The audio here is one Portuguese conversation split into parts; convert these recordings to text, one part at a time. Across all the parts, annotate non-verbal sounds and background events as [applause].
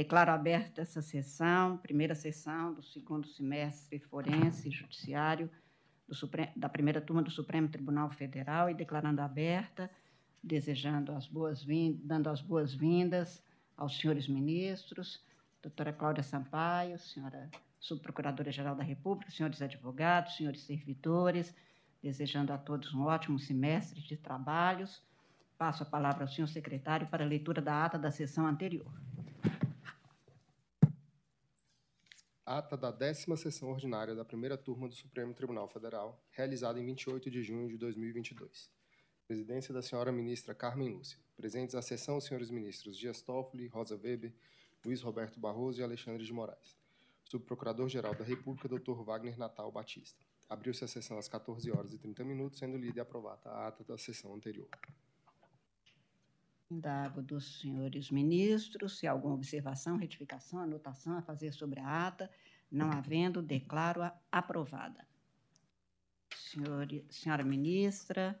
Declaro aberta essa sessão, primeira sessão do segundo semestre forense e judiciário Supremo, da primeira turma do Supremo Tribunal Federal e declarando aberta, desejando as boas-vindas, dando as boas-vindas aos senhores ministros, doutora Cláudia Sampaio, senhora subprocuradora-geral da República, senhores advogados, senhores servidores, desejando a todos um ótimo semestre de trabalhos. Passo a palavra ao senhor secretário para a leitura da ata da sessão anterior. Ata da décima sessão ordinária da primeira turma do Supremo Tribunal Federal, realizada em 28 de junho de 2022. Presidência da senhora ministra Carmen Lúcia. Presentes à sessão os senhores ministros Dias Toffoli, Rosa Weber, Luiz Roberto Barroso e Alexandre de Moraes. Subprocurador-Geral da República, Dr. Wagner Natal Batista. Abriu-se a sessão às 14 horas e 30 minutos, sendo lida e aprovada a ata da sessão anterior. Indago dos senhores ministros se há alguma observação, retificação, anotação a fazer sobre a ata. Não havendo, declaro-a aprovada. Senhor, senhora ministra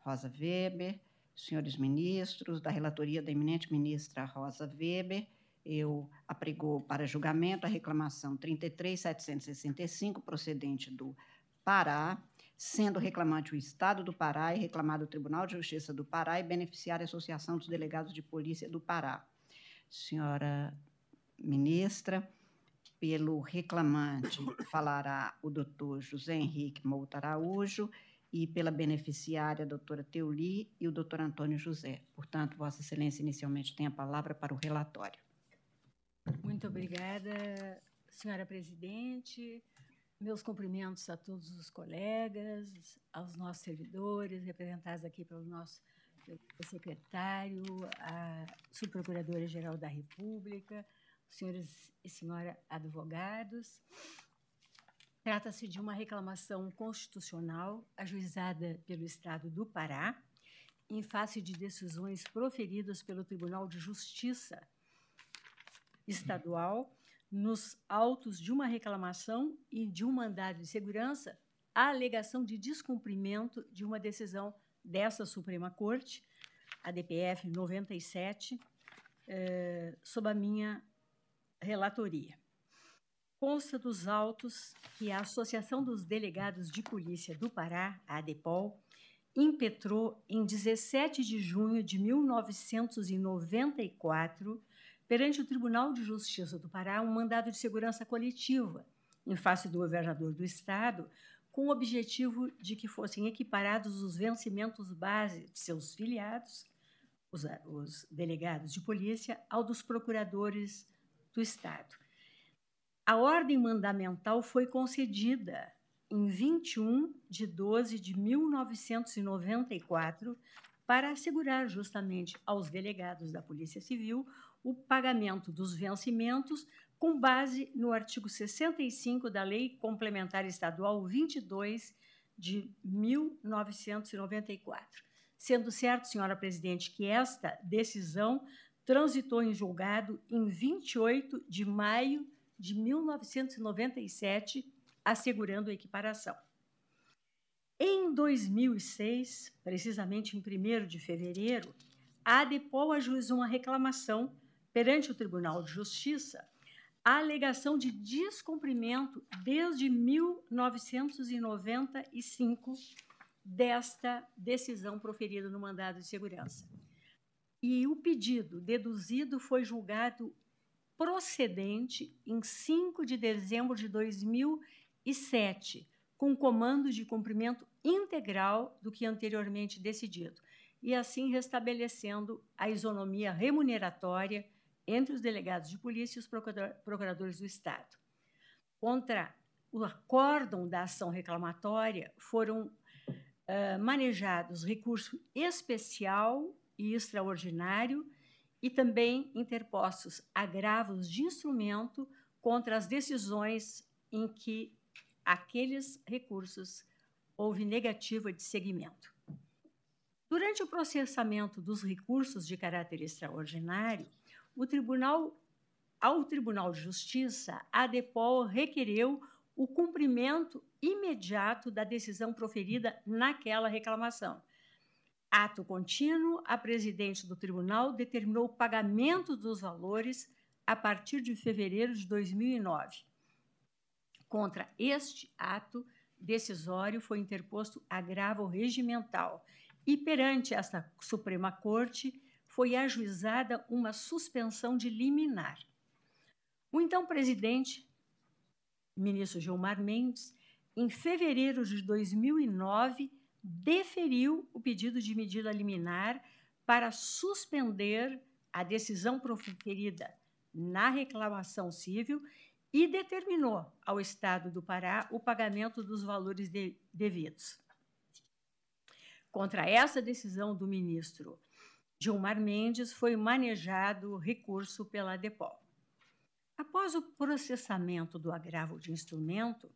Rosa Weber, senhores ministros, da relatoria da eminente ministra Rosa Weber, eu apregou para julgamento a reclamação 33765, procedente do Pará, sendo reclamante o Estado do Pará e reclamado o Tribunal de Justiça do Pará e beneficiária a Associação dos Delegados de Polícia do Pará. Senhora ministra, pelo reclamante falará o doutor José Henrique Mouta Araújo e pela beneficiária a doutora Teuli e o doutor Antônio José. Portanto, Vossa Excelência inicialmente tem a palavra para o relatório. Muito obrigada, senhora presidente, meus cumprimentos a todos os colegas, aos nossos servidores, representados aqui pelo nosso secretário, a subprocuradora-geral da República, senhores e senhora advogados. Trata-se de uma reclamação constitucional ajuizada pelo Estado do Pará, em face de decisões proferidas pelo Tribunal de Justiça Estadual nos autos de uma reclamação e de um mandado de segurança a alegação de descumprimento de uma decisão dessa Suprema Corte, a DPF 97, eh, sob a minha relatoria. Consta dos autos que a Associação dos Delegados de Polícia do Pará, a ADEPOL, impetrou em 17 de junho de 1994 perante o Tribunal de Justiça do Pará um mandado de segurança coletiva em face do governador do estado, com o objetivo de que fossem equiparados os vencimentos base de seus filiados, os, os delegados de polícia, ao dos procuradores do estado. A ordem mandamental foi concedida em 21 de 12 de 1994 para assegurar justamente aos delegados da Polícia Civil o pagamento dos vencimentos com base no artigo 65 da Lei Complementar Estadual 22 de 1994. Sendo certo, senhora presidente, que esta decisão transitou em julgado em 28 de maio de 1997, assegurando a equiparação. Em 2006, precisamente em 1 de fevereiro, a ADEPOL ajuizou uma reclamação perante o Tribunal de Justiça a alegação de descumprimento desde 1995 desta decisão proferida no mandado de segurança. E o pedido deduzido foi julgado procedente em 5 de dezembro de 2007, com comando de cumprimento integral do que anteriormente decidido, e assim restabelecendo a isonomia remuneratória entre os delegados de polícia e os procuradores do Estado. Contra o acórdão da ação reclamatória foram uh, manejados recurso especial e extraordinário e também interpostos agravos de instrumento contra as decisões em que aqueles recursos houve negativa de seguimento. Durante o processamento dos recursos de caráter extraordinário, o tribunal, ao Tribunal de Justiça, a DEPOL requereu o cumprimento imediato da decisão proferida naquela reclamação. Ato contínuo, a presidente do tribunal determinou o pagamento dos valores a partir de fevereiro de 2009. Contra este ato decisório foi interposto agravo regimental e, perante esta Suprema Corte, foi ajuizada uma suspensão de liminar. O então presidente, ministro Gilmar Mendes, em fevereiro de 2009, deferiu o pedido de medida liminar para suspender a decisão proferida na reclamação civil e determinou ao Estado do Pará o pagamento dos valores de, devidos. Contra essa decisão do ministro Gilmar Mendes, foi manejado recurso pela DEPOL. Após o processamento do agravo de instrumento,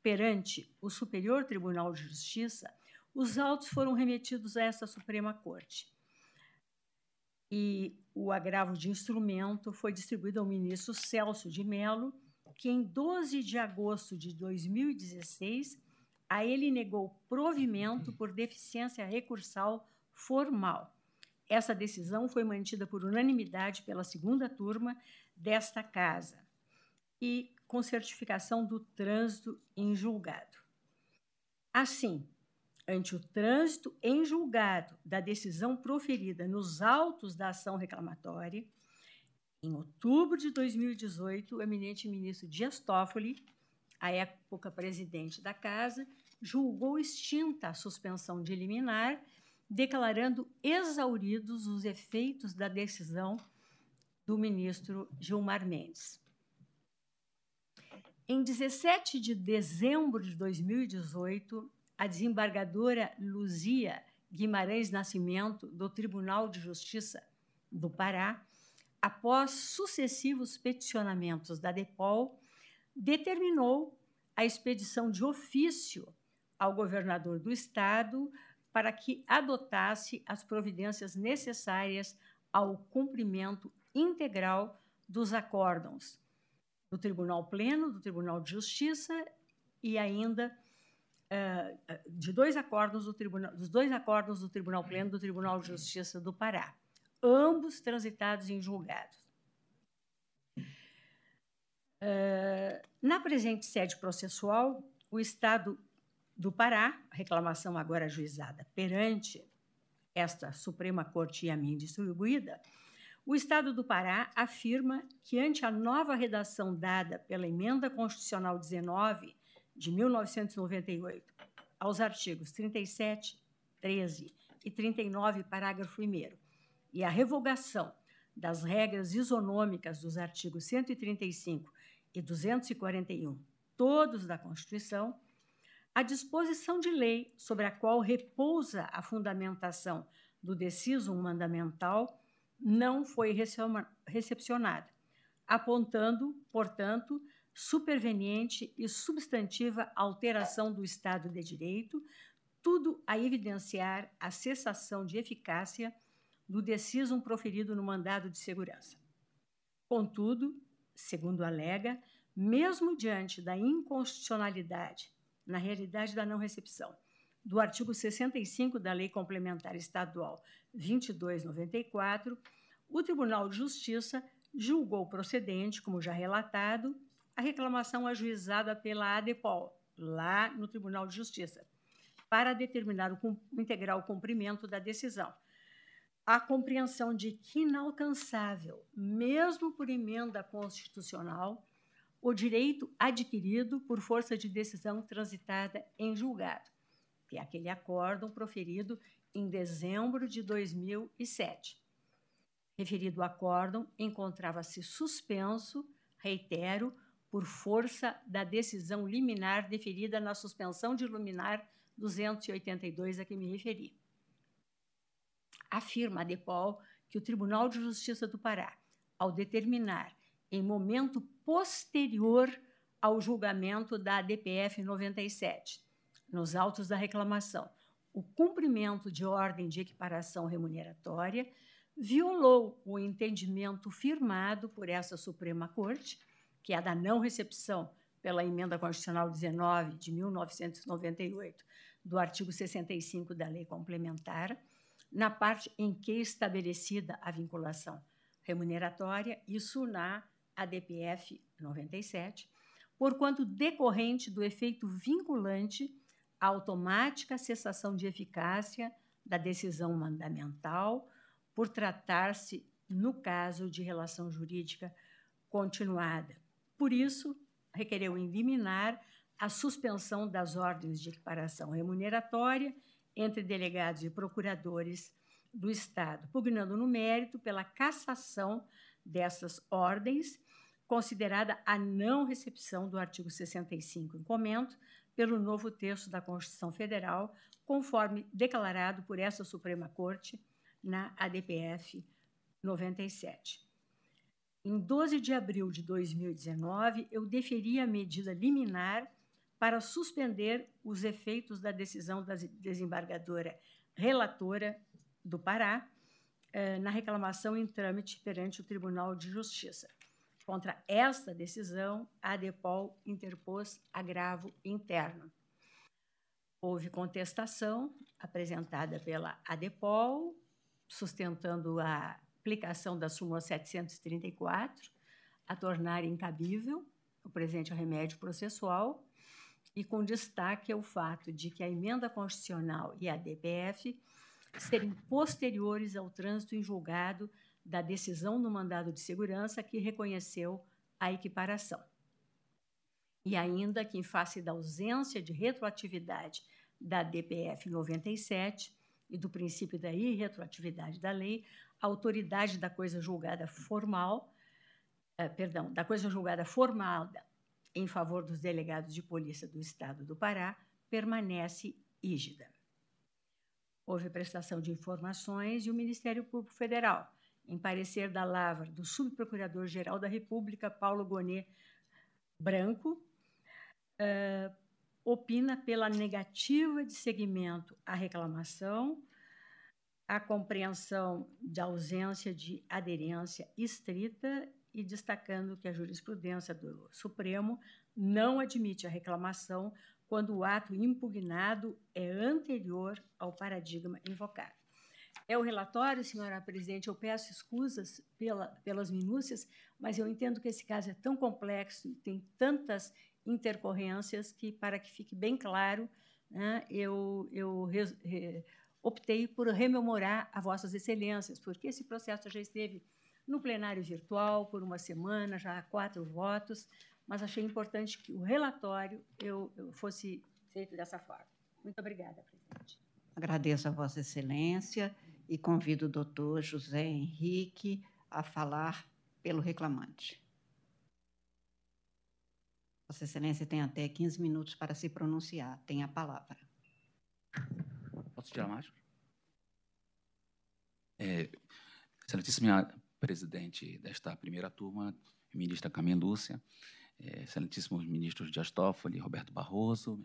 perante o Superior Tribunal de Justiça, os autos foram remetidos a essa Suprema Corte. E o agravo de instrumento foi distribuído ao ministro Celso de Mello, que em 12 de agosto de 2016 a ele negou provimento por deficiência recursal formal. Essa decisão foi mantida por unanimidade pela segunda turma desta casa e com certificação do trânsito em julgado. Assim, ante o trânsito em julgado da decisão proferida nos autos da ação reclamatória, em outubro de 2018, o eminente ministro Dias Toffoli à época presidente da Casa, julgou extinta a suspensão de liminar, declarando exauridos os efeitos da decisão do ministro Gilmar Mendes. Em 17 de dezembro de 2018, a desembargadora Luzia Guimarães Nascimento, do Tribunal de Justiça do Pará, após sucessivos peticionamentos da DEPOL, determinou a expedição de ofício ao governador do estado para que adotasse as providências necessárias ao cumprimento integral dos acórdãos do Tribunal Pleno, do Tribunal de Justiça e ainda uh, de dois acordos do Tribunal, dos dois acordos do Tribunal Pleno do Tribunal de Justiça do Pará, ambos transitados em julgados. Uh, na presente sede processual, o Estado do Pará, reclamação agora ajuizada perante esta Suprema Corte e a mim distribuída, o Estado do Pará afirma que, ante a nova redação dada pela Emenda Constitucional 19 de 1998 aos artigos 37, 13 e 39, parágrafo 1, e a revogação das regras isonômicas dos artigos 135 e 241, todos da Constituição, a disposição de lei sobre a qual repousa a fundamentação do deciso mandamental não foi recepcionada, apontando, portanto, superveniente e substantiva alteração do Estado de Direito, tudo a evidenciar a cessação de eficácia do decisum proferido no mandado de segurança. Contudo, segundo alega, mesmo diante da inconstitucionalidade, na realidade da não recepção, do artigo 65 da Lei Complementar Estadual 2294, o Tribunal de Justiça julgou procedente, como já relatado, a reclamação ajuizada pela ADEPOL, lá no Tribunal de Justiça, para determinar o integral cumprimento da decisão. A compreensão de que inalcançável, mesmo por emenda constitucional, o direito adquirido por força de decisão transitada em julgado, que é aquele acórdão proferido em dezembro de 2007. Referido acórdão encontrava-se suspenso, reitero, por força da decisão liminar deferida na suspensão de liminar 282 a que me referi. Afirma a DEPOL que o Tribunal de Justiça do Pará, ao determinar, em momento posterior ao julgamento da DPF 97, nos autos da reclamação, o cumprimento de ordem de equiparação remuneratória, violou o entendimento firmado por essa Suprema Corte que é da não recepção pela Emenda Constitucional 19 de 1998, do artigo 65 da Lei Complementar, na parte em que estabelecida a vinculação remuneratória, isso na ADPF 97, porquanto decorrente do efeito vinculante à automática cessação de eficácia da decisão mandamental, por tratar-se, no caso de relação jurídica continuada. Por isso, requereu em liminar a suspensão das ordens de equiparação remuneratória entre delegados e procuradores do Estado, pugnando no mérito pela cassação dessas ordens, considerada a não recepção do artigo 65 em comento pelo novo texto da Constituição Federal, conforme declarado por essa Suprema Corte na ADPF 97. Em 12 de abril de 2019, eu deferi a medida liminar para suspender os efeitos da decisão da desembargadora relatora do Pará eh, na reclamação em trâmite perante o Tribunal de Justiça. Contra esta decisão, a ADEPOL interpôs agravo interno. Houve contestação apresentada pela ADEPOL, sustentando a aplicação da súmula 734, a tornar incabível o presente remédio processual, e com destaque ao fato de que a emenda constitucional e a DPF serem posteriores ao trânsito em julgado da decisão no mandado de segurança que reconheceu a equiparação. E ainda que, em face da ausência de retroatividade da DPF 97 e do princípio da irretroatividade da lei, a autoridade da coisa julgada formal, eh, perdão, da coisa julgada formada em favor dos delegados de polícia do Estado do Pará permanece rígida. Houve prestação de informações e o Ministério Público Federal, em parecer da lavra do Subprocurador-Geral da República, Paulo Gonet Branco, uh, opina pela negativa de seguimento à reclamação, a compreensão da ausência de aderência estrita e destacando que a jurisprudência do Supremo não admite a reclamação quando o ato impugnado é anterior ao paradigma invocado. É o relatório, senhora presidente. Eu peço escusas pela, pelas minúcias, mas eu entendo que esse caso é tão complexo tem tantas intercorrências que, para que fique bem claro, né, eu, eu re, optei por rememorar a vossas excelências, porque esse processo já esteve no plenário virtual por uma semana, já há quatro votos, mas achei importante que o relatório eu, eu fosse feito dessa forma. Muito obrigada, presidente. Agradeço a Vossa Excelência e convido o doutor José Henrique a falar pelo reclamante. Vossa Excelência tem até 15 minutos para se pronunciar. Tem a palavra. Posso tirar mais? É, excelentíssima presidente desta primeira turma, ministra Carmen Lúcia, é, excelentíssimos ministros Dias Toffoli, Roberto Barroso,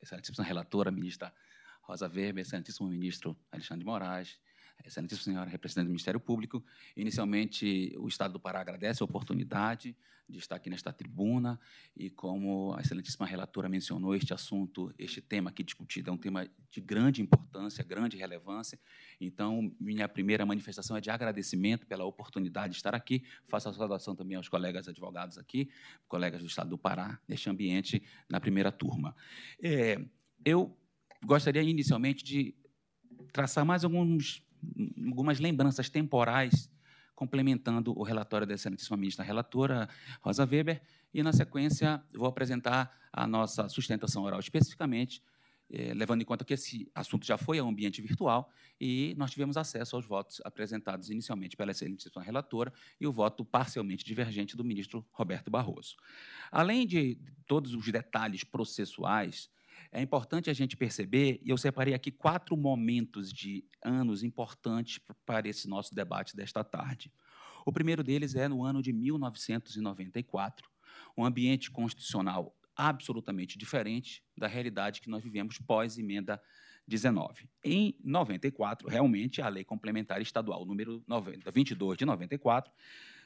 excelentíssima relatora, ministra Rosa Weber, excelentíssimo ministro Alexandre de Moraes, excelentíssima senhora representante do Ministério Público. Inicialmente, o Estado do Pará agradece a oportunidade de estar aqui nesta tribuna e, como a excelentíssima relatora mencionou, este assunto, este tema aqui discutido é um tema de grande importância, grande relevância. Então, minha primeira manifestação é de agradecimento pela oportunidade de estar aqui. Faço a saudação também aos colegas advogados aqui, colegas do Estado do Pará, neste ambiente, na primeira turma. É, eu gostaria, inicialmente, de traçar mais alguns, algumas lembranças temporais complementando o relatório da excelentíssima ministra relatora, Rosa Weber, e, na sequência, vou apresentar a nossa sustentação oral especificamente, eh, levando em conta que esse assunto já foi ao ambiente virtual e nós tivemos acesso aos votos apresentados inicialmente pela excelentíssima relatora e o voto parcialmente divergente do ministro Roberto Barroso. Além de todos os detalhes processuais, é importante a gente perceber, e eu separei aqui quatro momentos de anos importantes para esse nosso debate desta tarde. O primeiro deles é no ano de 1994, um ambiente constitucional absolutamente diferente da realidade que nós vivemos pós-emenda 19. Em 94, realmente, a Lei Complementar Estadual número 90, 22 de 94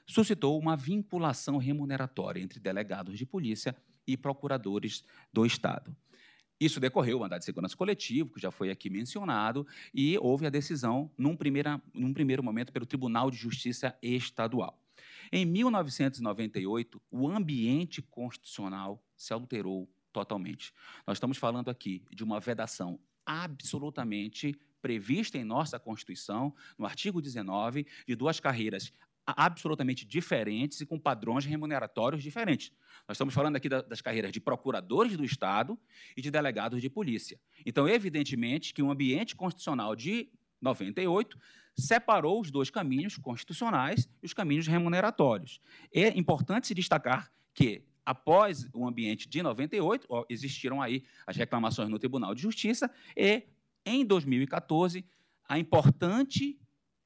suscitou uma vinculação remuneratória entre delegados de polícia e procuradores do Estado. Isso decorreu, o mandado de segurança coletivo, que já foi aqui mencionado, e houve a decisão, num, primeira, num primeiro momento, pelo Tribunal de Justiça Estadual. Em 1998, o ambiente constitucional se alterou totalmente. Nós estamos falando aqui de uma vedação absolutamente prevista em nossa Constituição, no artigo 19, de duas carreiras absolutamente diferentes e com padrões remuneratórios diferentes. Nós estamos falando aqui das carreiras de procuradores do Estado e de delegados de polícia. Então, evidentemente que o ambiente constitucional de 98 separou os dois caminhos constitucionais e os caminhos remuneratórios. É importante se destacar que após o ambiente de 98, existiram aí as reclamações no Tribunal de Justiça e em 2014 a importante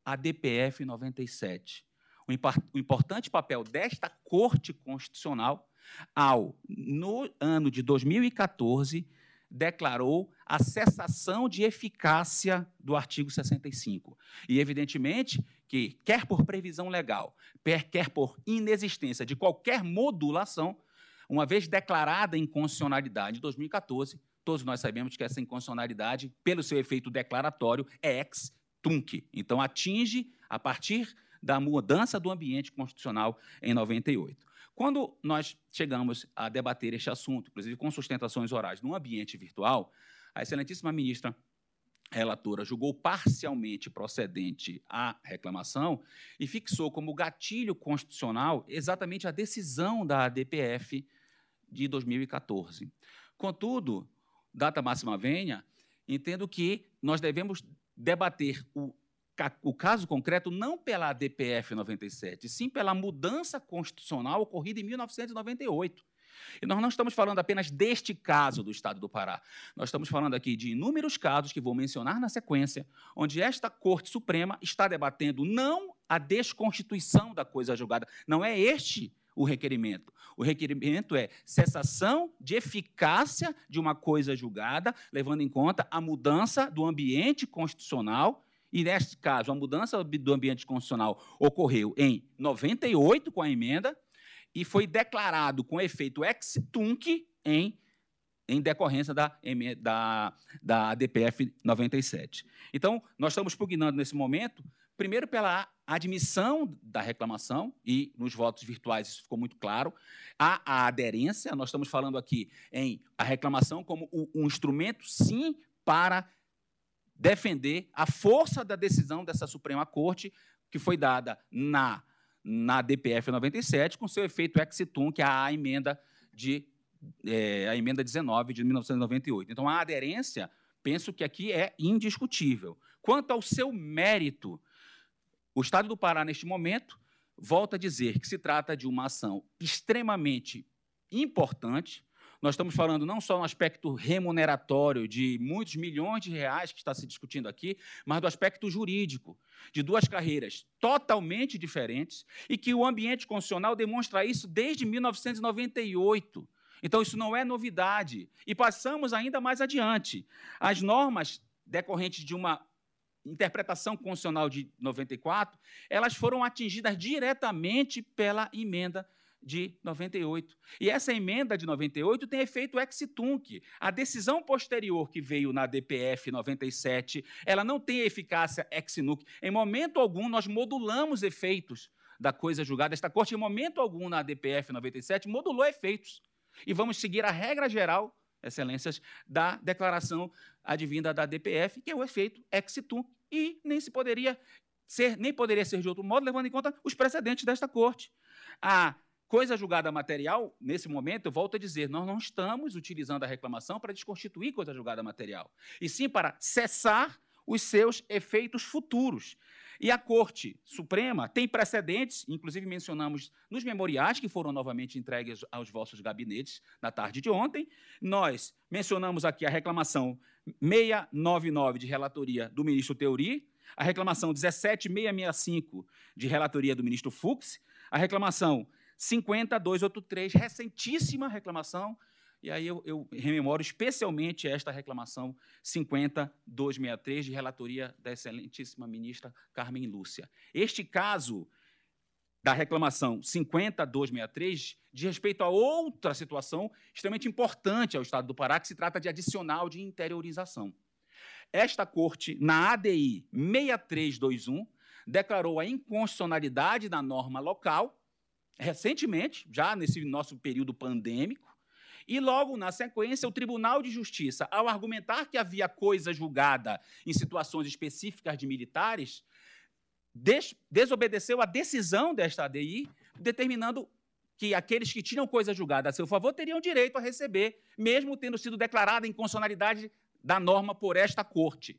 ADPF 97 o importante papel desta Corte Constitucional ao, no ano de 2014, declarou a cessação de eficácia do artigo 65. E, evidentemente, que, quer por previsão legal, quer por inexistência de qualquer modulação, uma vez declarada inconstitucionalidade em 2014, todos nós sabemos que essa inconstitucionalidade, pelo seu efeito declaratório, é ex tunc. Então, atinge, a partir da mudança do ambiente constitucional em 98. Quando nós chegamos a debater este assunto, inclusive com sustentações orais, no ambiente virtual, a excelentíssima ministra relatora julgou parcialmente procedente a reclamação e fixou como gatilho constitucional exatamente a decisão da ADPF de 2014. Contudo, data máxima venha, entendo que nós devemos debater o o caso concreto não pela DPF 97, sim pela mudança constitucional ocorrida em 1998. E nós não estamos falando apenas deste caso do Estado do Pará. Nós estamos falando aqui de inúmeros casos que vou mencionar na sequência, onde esta Corte Suprema está debatendo não a desconstituição da coisa julgada, não é este o requerimento. O requerimento é cessação de eficácia de uma coisa julgada, levando em conta a mudança do ambiente constitucional e, neste caso, a mudança do ambiente constitucional ocorreu em 98, com a emenda, e foi declarado com efeito ex tunc em, em decorrência da, da, da DPF 97. Então, nós estamos pugnando nesse momento, primeiro pela admissão da reclamação, e nos votos virtuais isso ficou muito claro, a, a aderência, nós estamos falando aqui em a reclamação como um instrumento, sim, para defender a força da decisão dessa Suprema Corte, que foi dada na, na DPF 97, com seu efeito ex tunc, que é a emenda de é, a emenda 19 de 1998. Então, a aderência, penso que aqui é indiscutível. Quanto ao seu mérito, o Estado do Pará, neste momento, volta a dizer que se trata de uma ação extremamente importante, nós estamos falando não só no aspecto remuneratório de muitos milhões de reais que está se discutindo aqui, mas do aspecto jurídico, de duas carreiras totalmente diferentes e que o ambiente constitucional demonstra isso desde 1998. Então, isso não é novidade. E passamos ainda mais adiante. As normas decorrentes de uma interpretação constitucional de 94, elas foram atingidas diretamente pela emenda de 98. E essa emenda de 98 tem efeito ex tunc. A decisão posterior que veio na DPF 97, ela não tem eficácia ex nunc. Em momento algum nós modulamos efeitos da coisa julgada. Esta corte em momento algum na DPF 97 modulou efeitos. E vamos seguir a regra geral, excelências, da declaração advinda da DPF, que é o efeito ex tunc. E nem se poderia ser, nem poderia ser de outro modo, levando em conta os precedentes desta corte. A Coisa julgada material, nesse momento, eu volto a dizer, nós não estamos utilizando a reclamação para desconstituir coisa julgada material, e sim para cessar os seus efeitos futuros. E a Corte Suprema tem precedentes, inclusive mencionamos nos memoriais que foram novamente entregues aos vossos gabinetes na tarde de ontem. Nós mencionamos aqui a reclamação 699 de relatoria do ministro Teori, a reclamação 17665 de relatoria do ministro Fux, a reclamação 50283, recentíssima reclamação, e aí eu, eu, rememoro especialmente esta reclamação 50263, de relatoria da excelentíssima ministra Carmen Lúcia. Este caso da reclamação 50263 de respeito a outra situação extremamente importante ao Estado do Pará, que se trata de adicional de interiorização. Esta corte, na ADI 6321, declarou a inconstitucionalidade da norma local, recentemente, já nesse nosso período pandêmico, e logo na sequência, o Tribunal de Justiça, ao argumentar que havia coisa julgada em situações específicas de militares, des desobedeceu a decisão desta ADI, determinando que aqueles que tinham coisa julgada a seu favor teriam direito a receber, mesmo tendo sido declarada inconstitucionalidade da norma por esta corte.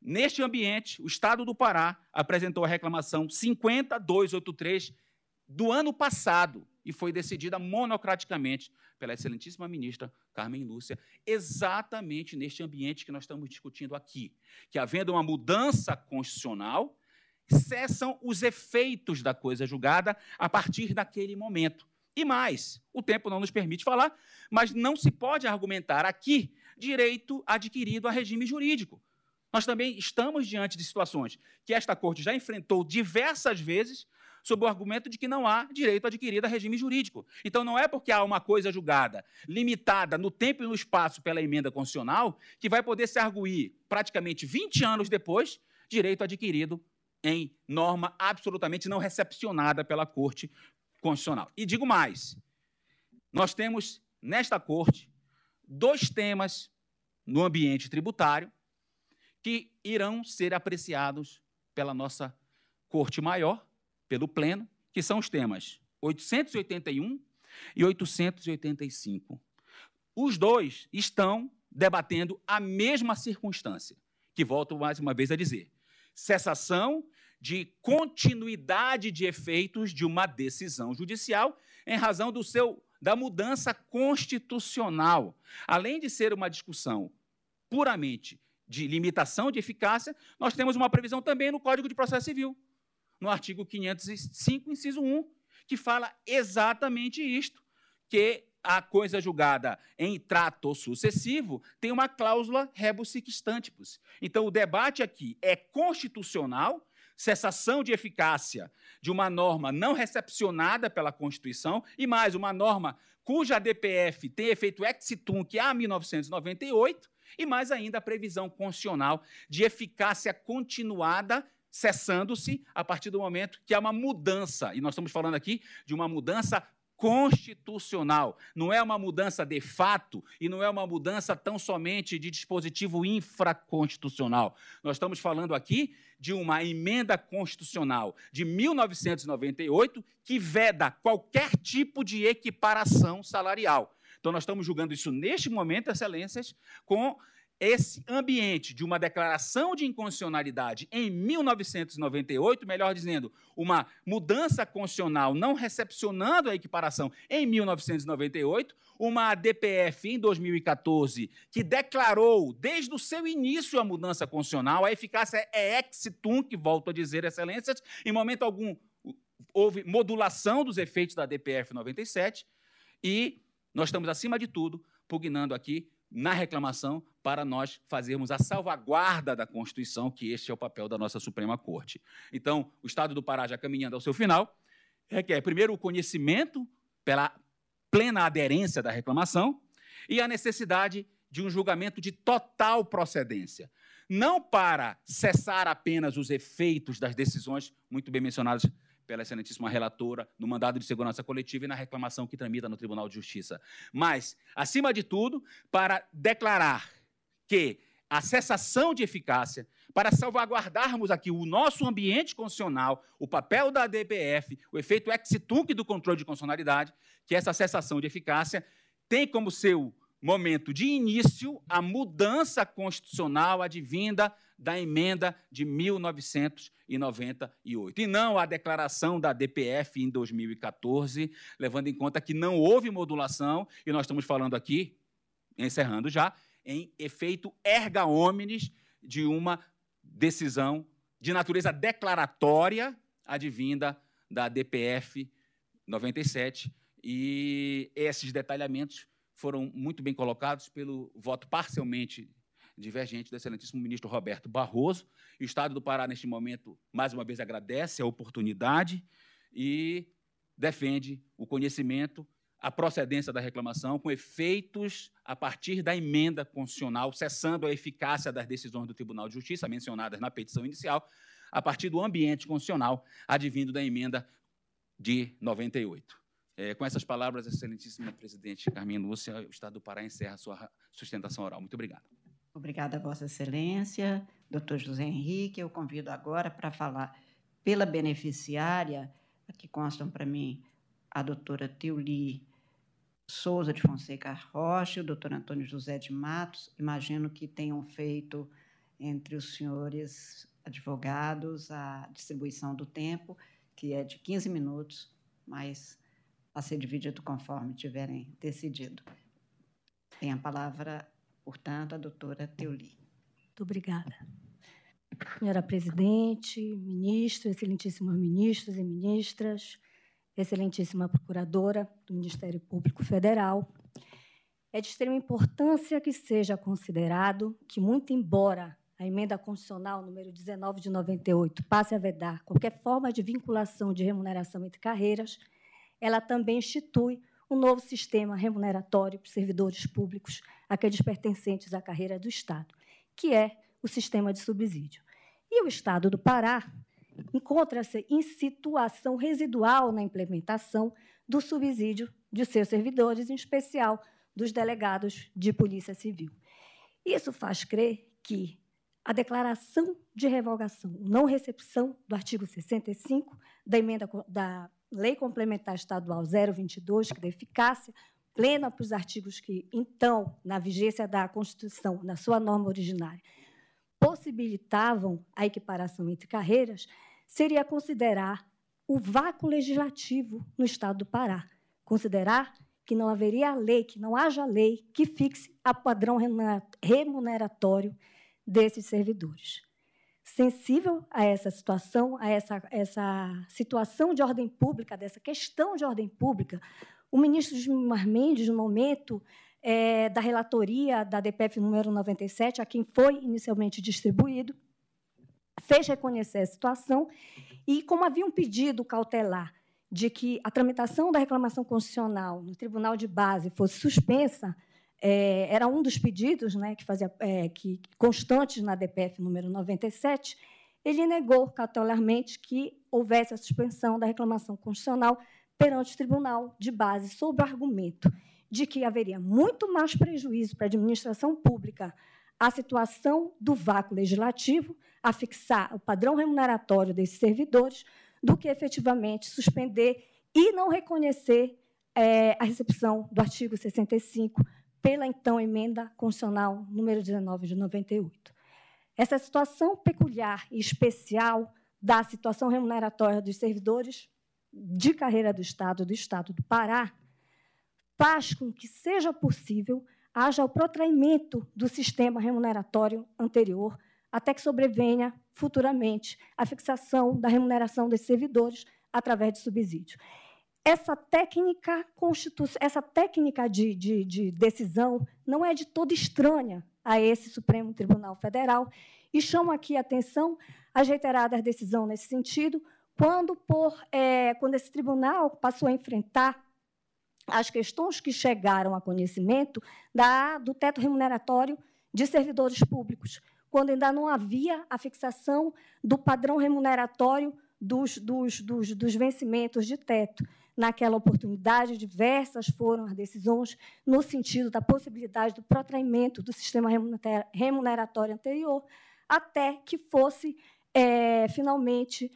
Neste ambiente, o Estado do Pará apresentou a reclamação 50283 do ano passado e foi decidida monocraticamente pela excelentíssima ministra Carmen Lúcia, exatamente neste ambiente que nós estamos discutindo aqui, que havendo uma mudança constitucional, cessam os efeitos da coisa julgada a partir daquele momento. E mais, o tempo não nos permite falar, mas não se pode argumentar aqui direito adquirido a regime jurídico. Nós também estamos diante de situações que esta corte já enfrentou diversas vezes sob o argumento de que não há direito adquirido a regime jurídico. Então, não é porque há uma coisa julgada limitada no tempo e no espaço pela emenda constitucional que vai poder se arguir, praticamente 20 anos depois, direito adquirido em norma absolutamente não recepcionada pela Corte Constitucional. E digo mais: nós temos nesta Corte dois temas no ambiente tributário que irão ser apreciados pela nossa Corte Maior, pelo Pleno, que são os temas 881 e 885. Os dois estão debatendo a mesma circunstância, que volto mais uma vez a dizer cessação de continuidade de efeitos de uma decisão judicial em razão do seu da mudança constitucional. Além de ser uma discussão puramente de limitação de eficácia, nós temos uma previsão também no Código de Processo Civil, no artigo 505, inciso 1, que fala exatamente isto, que a coisa julgada em trato sucessivo tem uma cláusula rebus sic stantibus. Então, o debate aqui é constitucional, cessação de eficácia de uma norma não recepcionada pela Constituição, e mais, uma norma cuja DPF tem efeito ex tunc há 1998, e mais ainda a previsão constitucional de eficácia continuada cessando-se a partir do momento que há uma mudança, e nós estamos falando aqui de uma mudança constitucional. Não é uma mudança de fato e não é uma mudança tão somente de dispositivo infraconstitucional. Nós estamos falando aqui de uma emenda constitucional de 1998 que veda qualquer tipo de equiparação salarial. Então, nós estamos julgando isso neste momento, excelências, com esse ambiente de uma declaração de inconstitucionalidade em 1998, melhor dizendo, uma mudança constitucional não recepcionando a equiparação em 1998, uma DPF em 2014 que declarou desde o seu início a mudança constitucional, a eficácia é ex tunc, volto a dizer, excelências, em momento algum houve modulação dos efeitos da DPF 97 e nós estamos acima de tudo pugnando aqui na reclamação para nós fazermos a salvaguarda da Constituição, que este é o papel da nossa Suprema Corte. Então, o Estado do Pará, já caminhando ao seu final, requer primeiro o conhecimento pela plena aderência da reclamação e a necessidade de um julgamento de total procedência. Não para cessar apenas os efeitos das decisões muito bem mencionadas pela excelentíssima relatora no mandado de segurança coletiva e na reclamação que tramita no Tribunal de Justiça. Mas, acima de tudo, para declarar que a cessação de eficácia, para salvaguardarmos aqui o nosso ambiente constitucional, o papel da DPF, o efeito ex-tunc do controle de constitucionalidade, que essa cessação de eficácia tem como seu momento de início a mudança constitucional advinda da emenda de 1998, e não a declaração da DPF em 2014, levando em conta que não houve modulação, e nós estamos falando aqui, encerrando já, em efeito erga omnes de uma decisão de natureza declaratória advinda da DPF 97, e esses detalhamentos foram muito bem colocados pelo voto parcialmente divergente do excelentíssimo ministro Roberto Barroso. O Estado do Pará, neste momento, mais uma vez agradece a oportunidade e defende o conhecimento, a procedência da reclamação, com efeitos a partir da emenda constitucional, cessando a eficácia das decisões do Tribunal de Justiça mencionadas na petição inicial, a partir do ambiente constitucional advindo da emenda de 98. É, com essas palavras, excelentíssima presidente Carminha Lúcia, o Estado do Pará encerra sua sustentação oral. Muito obrigado. Obrigada, Vossa Excelência. Doutor José Henrique, eu convido agora para falar pela beneficiária, que constam para mim a doutora Teuli Souza de Fonseca Rocha o doutor Antônio José de Matos. Imagino que tenham feito entre os senhores advogados a distribuição do tempo, que é de 15 minutos, mas a ser dividido conforme tiverem decidido. Tem a palavra, portanto, a doutora Teuli. Muito obrigada. Senhora presidente, ministro, excelentíssimos ministros e ministras, excelentíssima procuradora do Ministério Público Federal, é de extrema importância que seja considerado que, muito embora a emenda constitucional número 19 de 98 passe a vedar qualquer forma de vinculação de remuneração entre carreiras, ela também institui um novo sistema remuneratório para servidores públicos, aqueles pertencentes à carreira do Estado, que é o sistema de subsídio. E o Estado do Pará encontra-se em situação residual na implementação do subsídio de seus servidores, em especial dos delegados de Polícia Civil. Isso faz crer que a declaração de revogação, não recepção do artigo 65 da emenda da Lei Complementar Estadual 022, que dá eficácia plena para os artigos que, então, na vigência da Constituição, na sua norma originária, possibilitavam a equiparação entre carreiras, seria considerar o vácuo legislativo no Estado do Pará, considerar que não haveria lei, que não haja lei que fixe a padrão remuneratório desses servidores. Sensível a essa situação, a essa, essa situação de ordem pública, dessa questão de ordem pública, o ministro Gilmar Mendes, no momento é, da relatoria da DPF número 97, a quem foi inicialmente distribuído, fez reconhecer a situação e, como havia um pedido cautelar de que a tramitação da reclamação constitucional no Tribunal de Base fosse suspensa, é, era um dos pedidos né, que fazia é, que constantes na DPF número 97, ele negou cautelarmente que houvesse a suspensão da reclamação constitucional perante o Tribunal de Base sob o argumento de que haveria muito mais prejuízo para a administração pública a situação do vácuo legislativo, a fixar o padrão remuneratório desses servidores, do que efetivamente suspender e não reconhecer é, a recepção do artigo 65 pela então emenda constitucional número 19 de 98. Essa situação peculiar e especial da situação remuneratória dos servidores de carreira do Estado do Estado do Pará faz com que seja possível haja o protraimento do sistema remuneratório anterior, até que sobrevenha futuramente a fixação da remuneração dos servidores através de subsídio. Essa técnica, essa técnica de, de, de decisão não é de todo estranha a esse Supremo Tribunal Federal e chamo aqui a atenção às reiteradas decisões nesse sentido, quando, por, é, quando esse tribunal passou a enfrentar as questões que chegaram a conhecimento da, do teto remuneratório de servidores públicos, quando ainda não havia a fixação do padrão remuneratório dos, dos, dos, dos vencimentos de teto. Naquela oportunidade, diversas foram as decisões no sentido da possibilidade do protraimento do sistema remuneratório anterior, até que fosse é, finalmente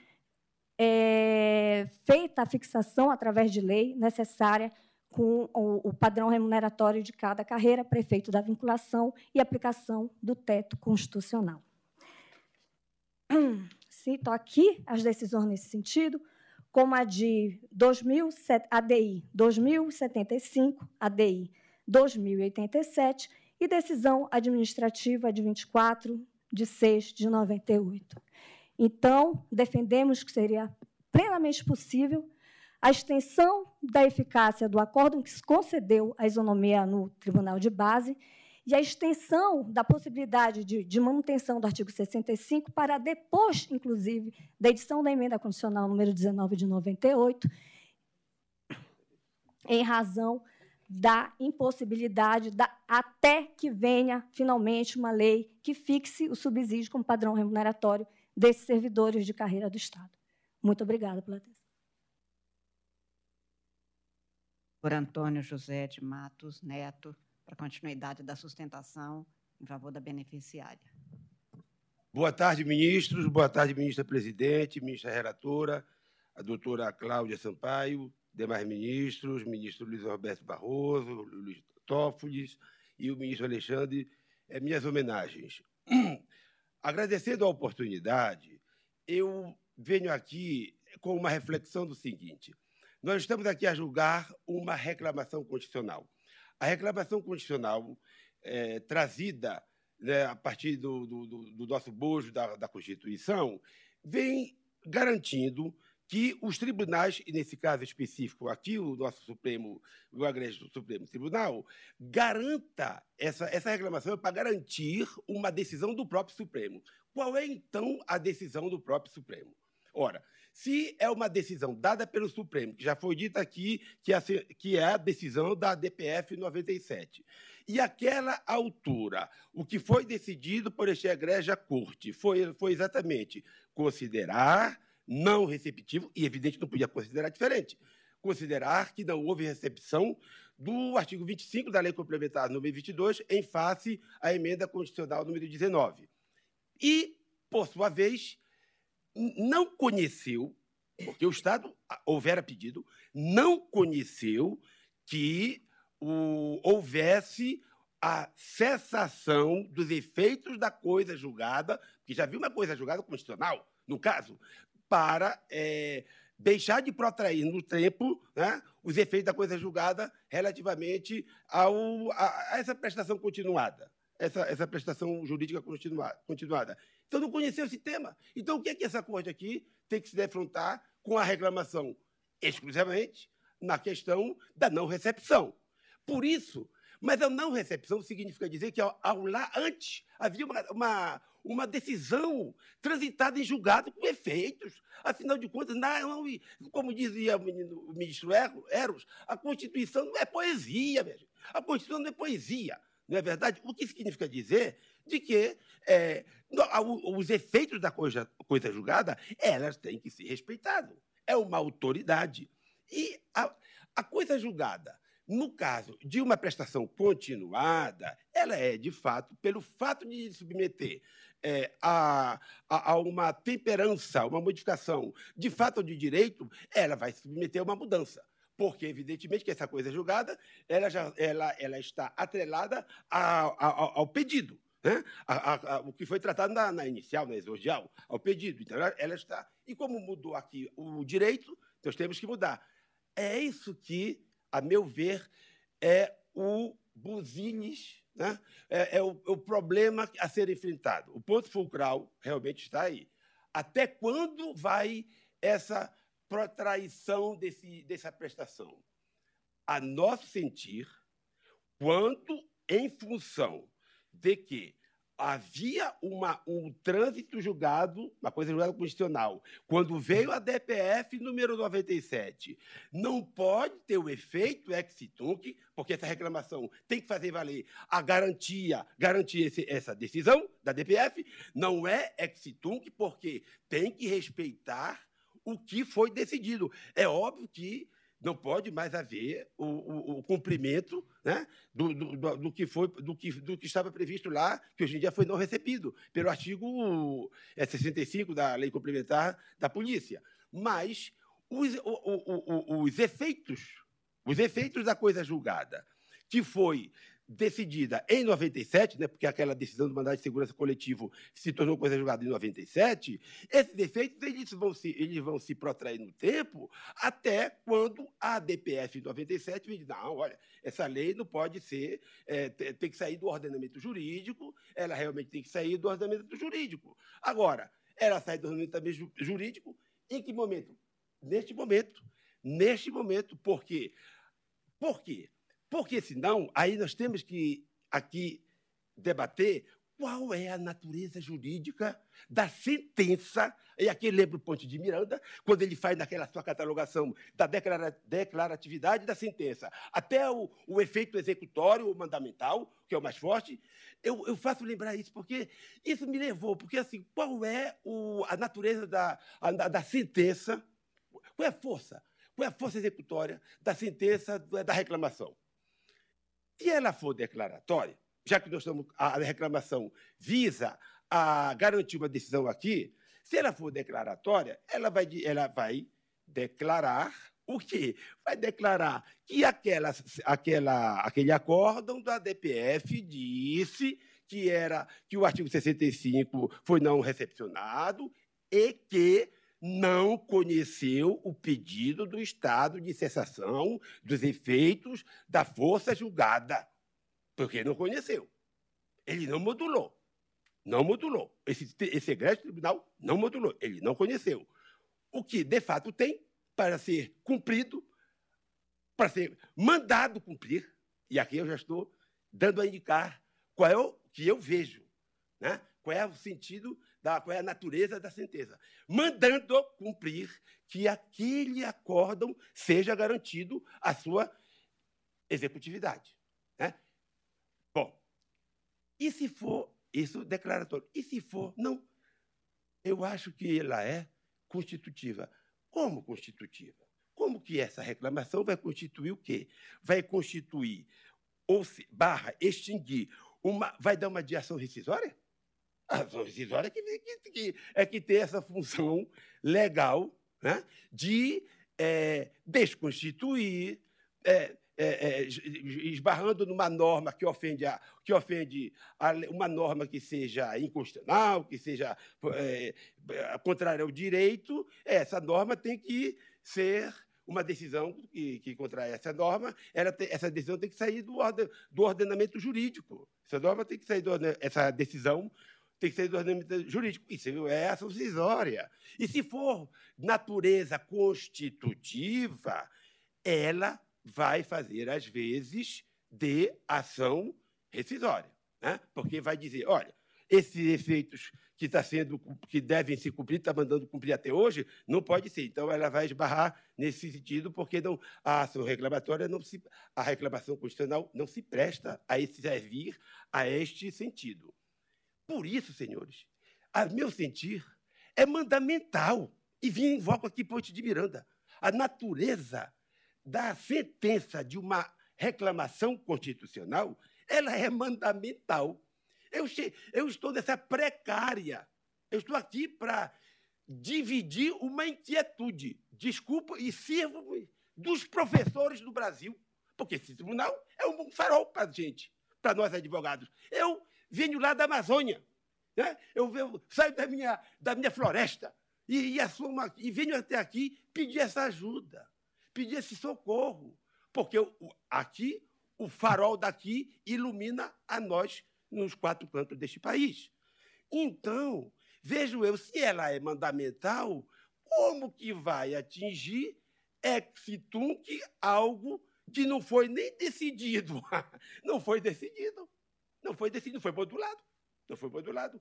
é, feita a fixação através de lei necessária com o, o padrão remuneratório de cada carreira, prefeito da vinculação e aplicação do teto constitucional. Cito aqui as decisões nesse sentido, como a de 2000, ADI 2075, ADI 2087 e decisão administrativa de 24 de 6 de 98. Então, defendemos que seria plenamente possível a extensão da eficácia do acordo que se concedeu a isonomia no Tribunal de Base e a extensão da possibilidade de, de, manutenção do artigo 65 para depois, inclusive, da edição da emenda constitucional número 19 de 98, em razão da impossibilidade da, até que venha finalmente uma lei que fixe o subsídio como padrão remuneratório desses servidores de carreira do Estado. Muito obrigada pela atenção. Por Antônio José de Matos Neto, para continuidade da sustentação em favor da beneficiária. Boa tarde, ministros. Boa tarde, ministra presidente, ministra relatora, a doutora Cláudia Sampaio, demais ministros, ministro Luiz Roberto Barroso, Luiz Tófolis e o ministro Alexandre, é, minhas homenagens. [clears throat] Agradecendo a oportunidade, eu venho aqui com uma reflexão do seguinte: nós estamos aqui a julgar uma reclamação constitucional. A reclamação constitucional é, trazida né, a partir do, do, do, nosso bojo da, da Constituição vem garantindo que os tribunais, e nesse caso específico aqui, o nosso Supremo, o Agreste do Supremo Tribunal, garanta essa, essa reclamação para garantir uma decisão do próprio Supremo. Qual é, então, a decisão do próprio Supremo? Ora, se é uma decisão dada pelo Supremo, que já foi dito aqui que, é a decisão da DPF 97, e aquela altura, o que foi decidido por esta egrégia corte foi, foi exatamente considerar não receptivo, e evidente não podia considerar diferente, considerar que não houve recepção do artigo 25 da Lei Complementar número 22 em face à emenda constitucional número 19. E, por sua vez, não conheceu, porque o Estado houvera pedido, não conheceu que o, houvesse a cessação dos efeitos da coisa julgada, que já viu uma coisa julgada constitucional, no caso, para é, deixar de protrair no tempo né, os efeitos da coisa julgada relativamente ao, a, a essa prestação continuada, essa, essa prestação jurídica continuada. Então, não conheceu esse tema. Então, o que é que essa corte aqui tem que se defrontar com a reclamação exclusivamente na questão da não recepção? Por isso, mas a não recepção significa dizer que ao, ao lá antes havia uma, uma, uma decisão transitada em julgado com efeitos. Afinal de contas, não, como dizia o ministro Eros, a Constituição não é poesia, mesmo. A Constituição não é poesia, não é verdade? O que significa dizer de que é, os efeitos da coisa, coisa julgada, elas têm que ser respeitados. É uma autoridade. E a, a coisa julgada, no caso de uma prestação continuada, ela é, de fato, pelo fato de submeter é, a, a, a, uma temperança, uma modificação de fato ou de direito, ela vai submeter a uma mudança. Porque, evidentemente, que essa coisa julgada ela, já, ela, ela está atrelada ao, ao pedido. Né? A, o que foi tratado na, na, inicial, na exordial, ao pedido. Então, ela, ela está. E como mudou aqui o direito, nós temos que mudar. É isso que, a meu ver, é o buzines né? É, é, o, é, o, problema a ser enfrentado. O ponto fulcral realmente está aí. Até quando vai essa protraição desse, dessa prestação? A nosso sentir, quanto em função de que havia uma, um trânsito julgado, uma coisa julgada constitucional, quando veio a DPF número 97, não pode ter o efeito ex-tunc, porque essa reclamação tem que fazer valer a garantia, garantir esse, essa decisão da DPF, não é ex-tunc, porque tem que respeitar o que foi decidido. É óbvio que não pode mais haver o, o, o cumprimento né, do, do, do, que foi, do, que, do que estava previsto lá, que hoje em dia foi não recebido, pelo artigo 65 é, da Lei Complementar da Polícia. Mas os, os efeitos, os efeitos da coisa julgada, que foi decidida em 97, né, porque aquela decisão do mandado de segurança coletivo se tornou coisa julgada em 97, esses efeitos eles vão se, eles vão se protrair no tempo até quando a DPF 97 diz, não, olha, essa lei não pode ser, é, tem que sair do ordenamento jurídico, ela realmente tem que sair do ordenamento jurídico. Agora, ela sai do ordenamento jurídico em que momento? Neste momento. Neste momento, por quê? Por quê? Porque senão, aí nós temos que aqui debater qual é a natureza jurídica da sentença. E aqui lembra o Ponte de Miranda, quando ele faz naquela sua catalogação da declara, declaratividade da sentença, até o, o, efeito executório ou mandamental, que é o mais forte. Eu, eu, faço lembrar isso, porque isso me levou, porque assim, qual é o, a natureza da, a, da sentença, qual é a força, qual é a força executória da sentença da reclamação? Se ela for declaratória, já que nós estamos, a reclamação visa a garantir uma decisão aqui, se ela for declaratória, ela vai, ela vai declarar o quê? Vai declarar que aquela, aquela, aquele acórdão da DPF disse que era que o artigo 65 foi não recepcionado e que não conheceu o pedido do estado de cessação dos efeitos da força julgada porque não conheceu. Ele não modulou. Não modulou. Esse, esse egrégio tribunal não modulou. Ele não conheceu. O que, de fato, tem para ser cumprido, para ser mandado cumprir, e aqui eu já estou dando a indicar qual é o que eu vejo, né? qual é o sentido, da, qual é a natureza da sentença. Mandando cumprir que aquele acórdão seja garantido a sua executividade. Né? E se for isso declaratório? E se for, não. Eu acho que ela é constitutiva. Como constitutiva? Como que essa reclamação vai constituir o quê? Vai constituir, ou se, barra, extinguir, uma, vai dar uma de ação rescisória? A ação rescisória é que, que, que, é que tem essa função legal né, de é, desconstituir, é, é, é, esbarrando numa norma que ofende, a, que ofende a, uma norma que seja inconstitucional, que seja é, contrária ao direito, essa norma tem que ser uma decisão que, que contrai essa norma, tem, essa decisão tem que sair do, orden, do ordenamento jurídico. Essa norma tem que sair do, essa decisão tem que sair do ordenamento jurídico. Isso é ação decisória. E se for natureza constitutiva, ela vai fazer, às vezes, de ação rescisória. Né? Porque vai dizer, olha, esses efeitos que está sendo que devem se cumprir, está mandando cumprir até hoje, não pode ser. Então ela vai esbarrar nesse sentido, porque não, a ação reclamatória não se, a reclamação constitucional não se presta a servir a este sentido. Por isso, senhores, a meu sentir é mandamental e vim invoco aqui Ponte de Miranda. A natureza da sentença de uma reclamação constitucional, ela é mandamental. Eu, eu estou nessa precária. Eu estou aqui para dividir uma inquietude. Desculpa, e sirvo dos professores do Brasil, porque esse tribunal é um farol para a gente, para nós advogados. Eu venho lá da Amazônia, né? eu, eu saio da minha, da minha floresta e, e, assumo, e venho até aqui pedir essa ajuda pedir esse socorro, porque aqui, o farol daqui ilumina a nós nos quatro cantos deste país. Então, vejo eu, se ela é mandamental, como que vai atingir ex tunc algo que não foi nem decidido? [laughs] não foi decidido. Não foi decidido, foi modulado. Não foi modulado.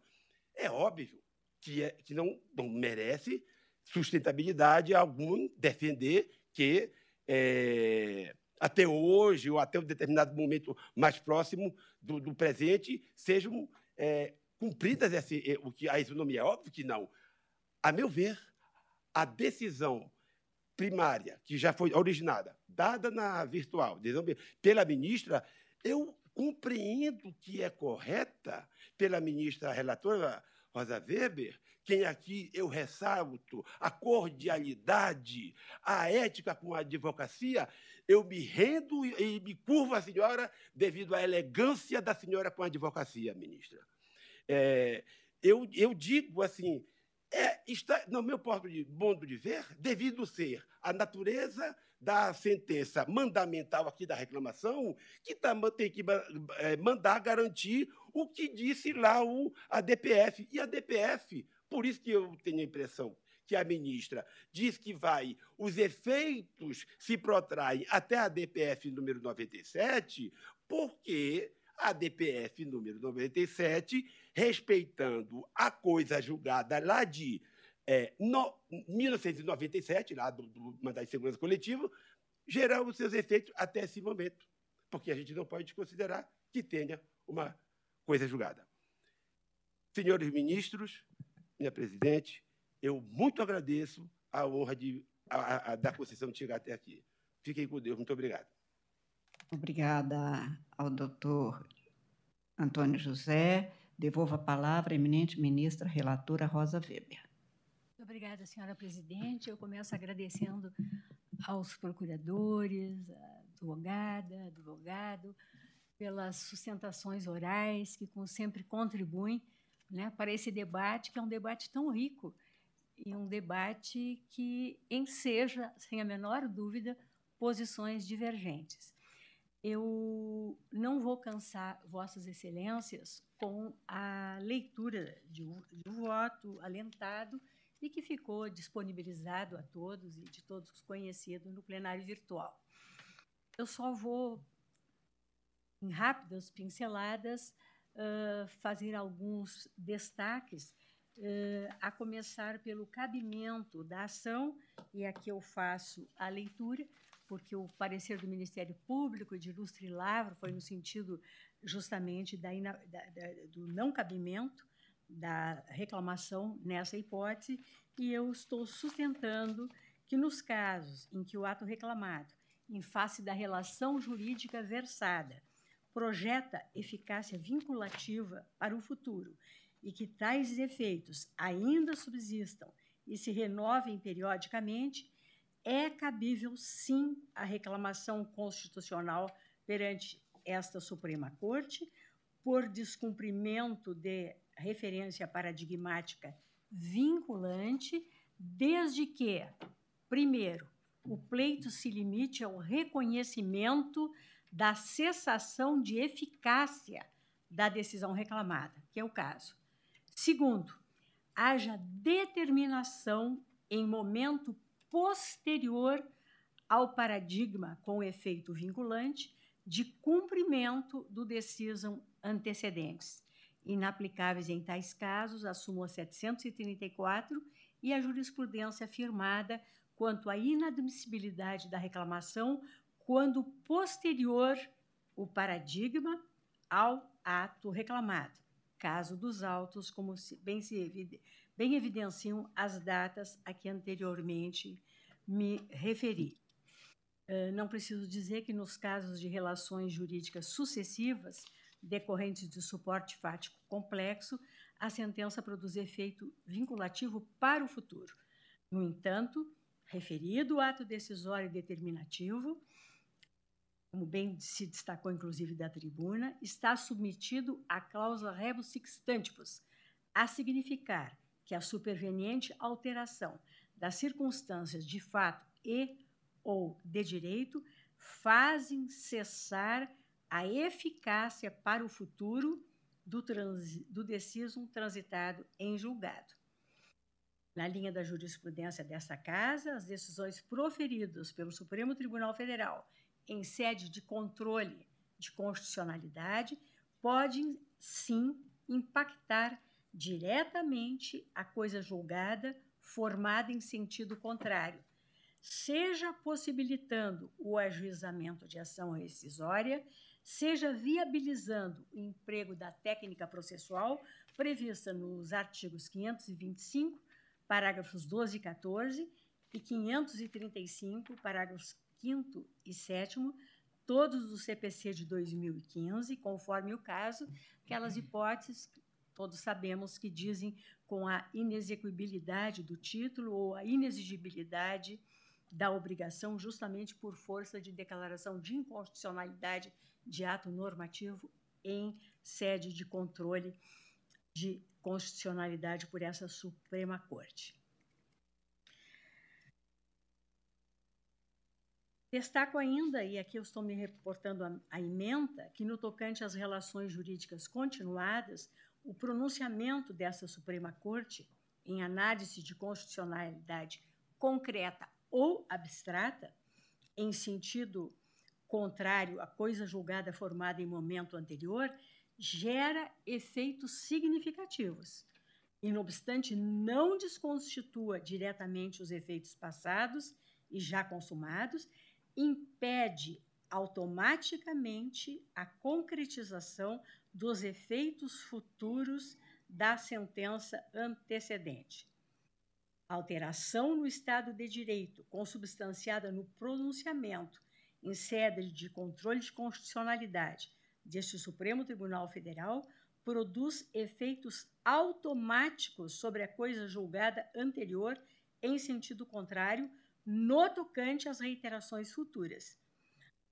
É óbvio que, é, que não, não merece sustentabilidade algum defender que é, até hoje, ou até um determinado momento mais próximo do, do presente, sejam é, cumpridas esse, é, o que a isonomia. É óbvio que não. A meu ver, a decisão primária, que já foi originada, dada na virtual, pela ministra, eu compreendo que é correta pela ministra relatora Rosa Weber, quem aqui eu ressalto a cordialidade, a ética com a advocacia, eu me rendo e me curvo à senhora devido à elegância da senhora com a advocacia, ministra. É, eu, eu digo assim, é, está, no meu ponto de, ponto de ver, devido ser a natureza da sentença mandamental aqui da reclamação, que tá, tem que é, mandar garantir o que disse lá o, a DPF. E a DPF por isso que eu tenho a impressão que a ministra diz que vai, os efeitos se protraem até a DPF número 97, porque a DPF número 97, respeitando a coisa julgada lá de é, no, 1997, lá do, mandato de segurança coletivo, gerar os seus efeitos até esse momento, porque a gente não pode considerar que tenha uma coisa julgada. Senhores ministros, minha presidente, eu muito agradeço a honra de, a, a, da concessão de chegar até aqui. Fiquem com Deus. Muito obrigado. Obrigada ao doutor Antônio José. Devolvo a palavra à eminente ministra relatora Rosa Weber. Muito obrigada, senhora presidente. Eu começo agradecendo aos procuradores, advogada, advogado, pelas sustentações orais que sempre contribuem né, para esse debate, que é um debate tão rico e um debate que enseja, sem a menor dúvida, posições divergentes. Eu não vou cansar Vossas Excelências com a leitura de um, de um voto alentado e que ficou disponibilizado a todos e de todos conhecido no plenário virtual. Eu só vou, em rápidas pinceladas, fazer alguns destaques, a começar pelo cabimento da ação, e aqui eu faço a leitura, porque o parecer do Ministério Público de Ilustre Lavro foi no sentido justamente da, da, da, do não cabimento da reclamação nessa hipótese, e eu estou sustentando que nos casos em que o ato reclamado, em face da relação jurídica versada, projeta eficácia vinculativa para o futuro e que tais efeitos ainda subsistam e se renovem periodicamente, é cabível, sim, a reclamação constitucional perante esta Suprema Corte por descumprimento de referência paradigmática vinculante, desde que, primeiro, o pleito se limite ao reconhecimento da cessação de eficácia da decisão reclamada, que é o caso. Segundo, haja determinação em momento posterior ao paradigma com efeito vinculante de cumprimento do decisão antecedentes, inaplicáveis em tais casos a súmula 734 e a jurisprudência afirmada quanto à inadmissibilidade da reclamação quando posterior o paradigma ao ato reclamado, caso dos autos, como bem se bem evidenciam as datas a que anteriormente me referi. Eh, não preciso dizer que, nos casos de relações jurídicas sucessivas decorrentes de suporte fático complexo, a sentença produz efeito vinculativo para o futuro. No entanto, referido o ato decisório determinativo, como bem se destacou inclusive da tribuna, está submetido à cláusula rebus sixtantibus, a significar que a superveniente alteração das circunstâncias de fato e ou de direito fazem cessar a eficácia para o futuro do, trans, do decisum transitado em julgado. Na linha da jurisprudência desta Casa, as decisões proferidas pelo Supremo Tribunal Federal em sede de controle de constitucionalidade podem, sim, impactar diretamente a coisa julgada formada em sentido contrário, seja possibilitando o ajuizamento de ação rescisória, seja viabilizando o emprego da técnica processual prevista nos artigos 525, parágrafos 12 e 14 e 535, parágrafos 5 e 7 todos do CPC de 2015, conforme o caso, aquelas hipóteses todos sabemos que dizem com a inexequibilidade do título ou a inexigibilidade da obrigação, justamente por força de declaração de inconstitucionalidade de ato normativo em sede de controle de constitucionalidade por essa Suprema Corte. Destaco ainda, e aqui eu estou me reportando à emenda, que no tocante às relações jurídicas continuadas, o pronunciamento dessa Suprema Corte em análise de constitucionalidade concreta ou abstrata, em sentido contrário à coisa julgada formada em momento anterior, gera efeitos significativos. E, não obstante, não desconstitua diretamente os efeitos passados e já consumados, impede automaticamente a concretização dos efeitos futuros da sentença antecedente. Alteração no Estado de Direito, consubstanciada no pronunciamento em sede de controle de constitucionalidade deste Supremo Tribunal Federal, produz efeitos automáticos sobre a coisa julgada anterior em sentido contrário, no tocante às reiterações futuras.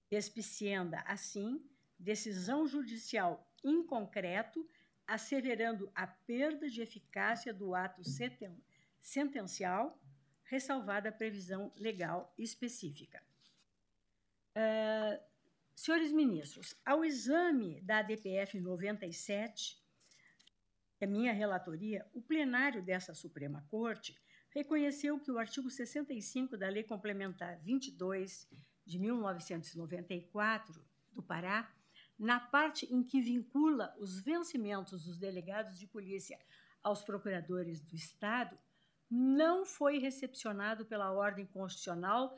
Despicienda, assim, decisão judicial em concreto, asseverando a perda de eficácia do ato sentencial, ressalvada a previsão legal específica. Uh, senhores ministros, ao exame da ADPF 97, é minha relatoria, o plenário dessa Suprema Corte reconheceu que o artigo 65 da Lei Complementar 22 de 1994 do Pará, na parte em que vincula os vencimentos dos delegados de polícia aos procuradores do Estado, não foi recepcionado pela ordem constitucional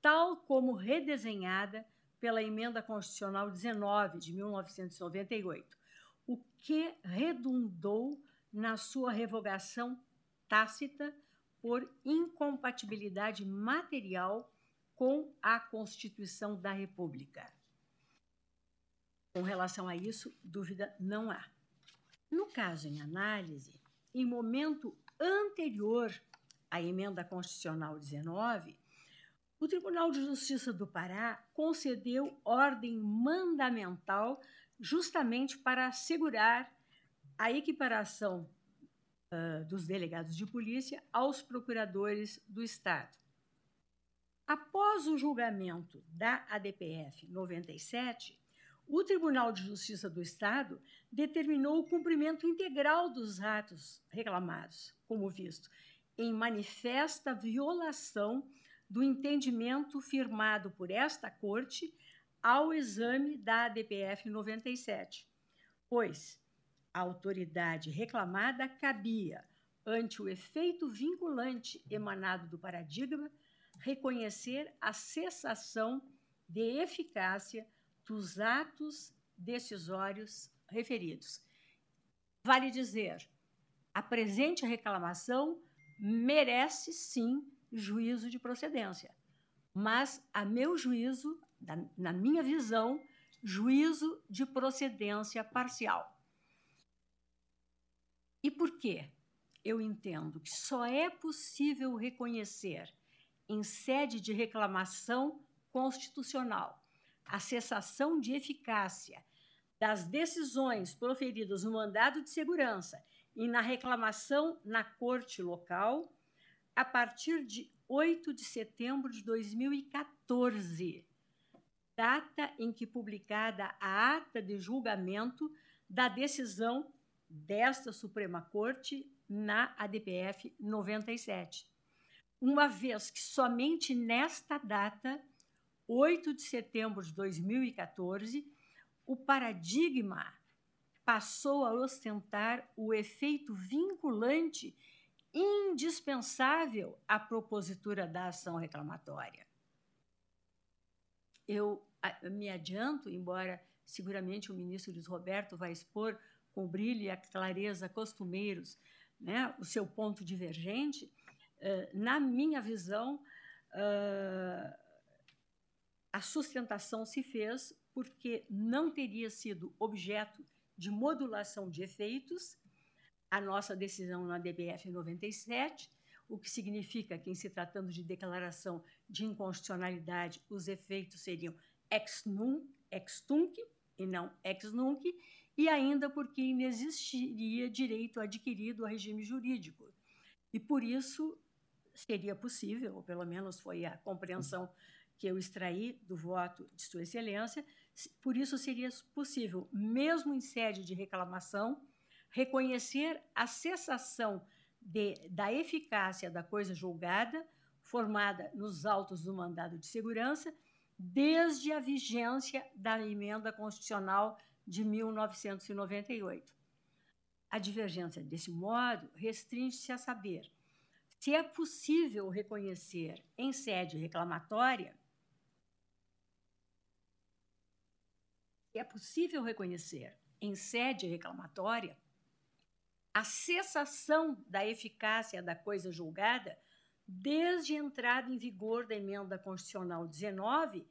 tal como redesenhada pela Emenda Constitucional 19 de 1998, o que redundou na sua revogação tácita por incompatibilidade material com a Constituição da República. Com relação a isso, dúvida não há. No caso em análise, em momento anterior à emenda constitucional 19, o Tribunal de Justiça do Pará concedeu ordem mandamental justamente para assegurar a equiparação uh, dos delegados de polícia aos procuradores do Estado. Após o julgamento da ADPF 97, o Tribunal de Justiça do Estado determinou o cumprimento integral dos atos reclamados, como visto, em manifesta violação do entendimento firmado por esta Corte ao exame da ADPF 97, pois a autoridade reclamada cabia, ante o efeito vinculante emanado do paradigma, reconhecer a cessação de eficácia dos atos decisórios referidos. Vale dizer, a presente reclamação merece sim juízo de procedência, mas, a meu juízo, na minha visão, juízo de procedência parcial. E por quê? Eu entendo que só é possível reconhecer em sede de reclamação constitucional, a cessação de eficácia das decisões proferidas no mandado de segurança e na reclamação na corte local a partir de 8 de setembro de 2014, data em que publicada a ata de julgamento da decisão desta Suprema Corte na ADPF 97 uma vez que somente nesta data, 8 de setembro de 2014, o paradigma passou a ostentar o efeito vinculante indispensável à propositura da ação reclamatória. Eu me adianto, embora seguramente o ministro Luiz Roberto vai expor com brilho e a clareza costumeiros né, o seu ponto divergente, eh, na minha visão, eh, a sustentação se fez porque não teria sido objeto de modulação de efeitos a nossa decisão na DBF 97, o que significa que, em se tratando de declaração de inconstitucionalidade, os efeitos seriam ex, nunc, ex tunc e não ex nunc, e ainda porque inexistiria direito adquirido ao regime jurídico. E por isso seria possível, ou pelo menos foi a compreensão que eu extraí do voto de Sua Excelência, por isso seria possível, mesmo em sede de reclamação, reconhecer a cessação de, da eficácia da coisa julgada, formada nos autos do mandado de segurança, desde a vigência da emenda constitucional de 1998. A divergência, desse modo, restringe-se a saber se é possível reconhecer em sede reclamatória é possível reconhecer em sede reclamatória a cessação da eficácia da coisa julgada desde a entrada em vigor da emenda constitucional 19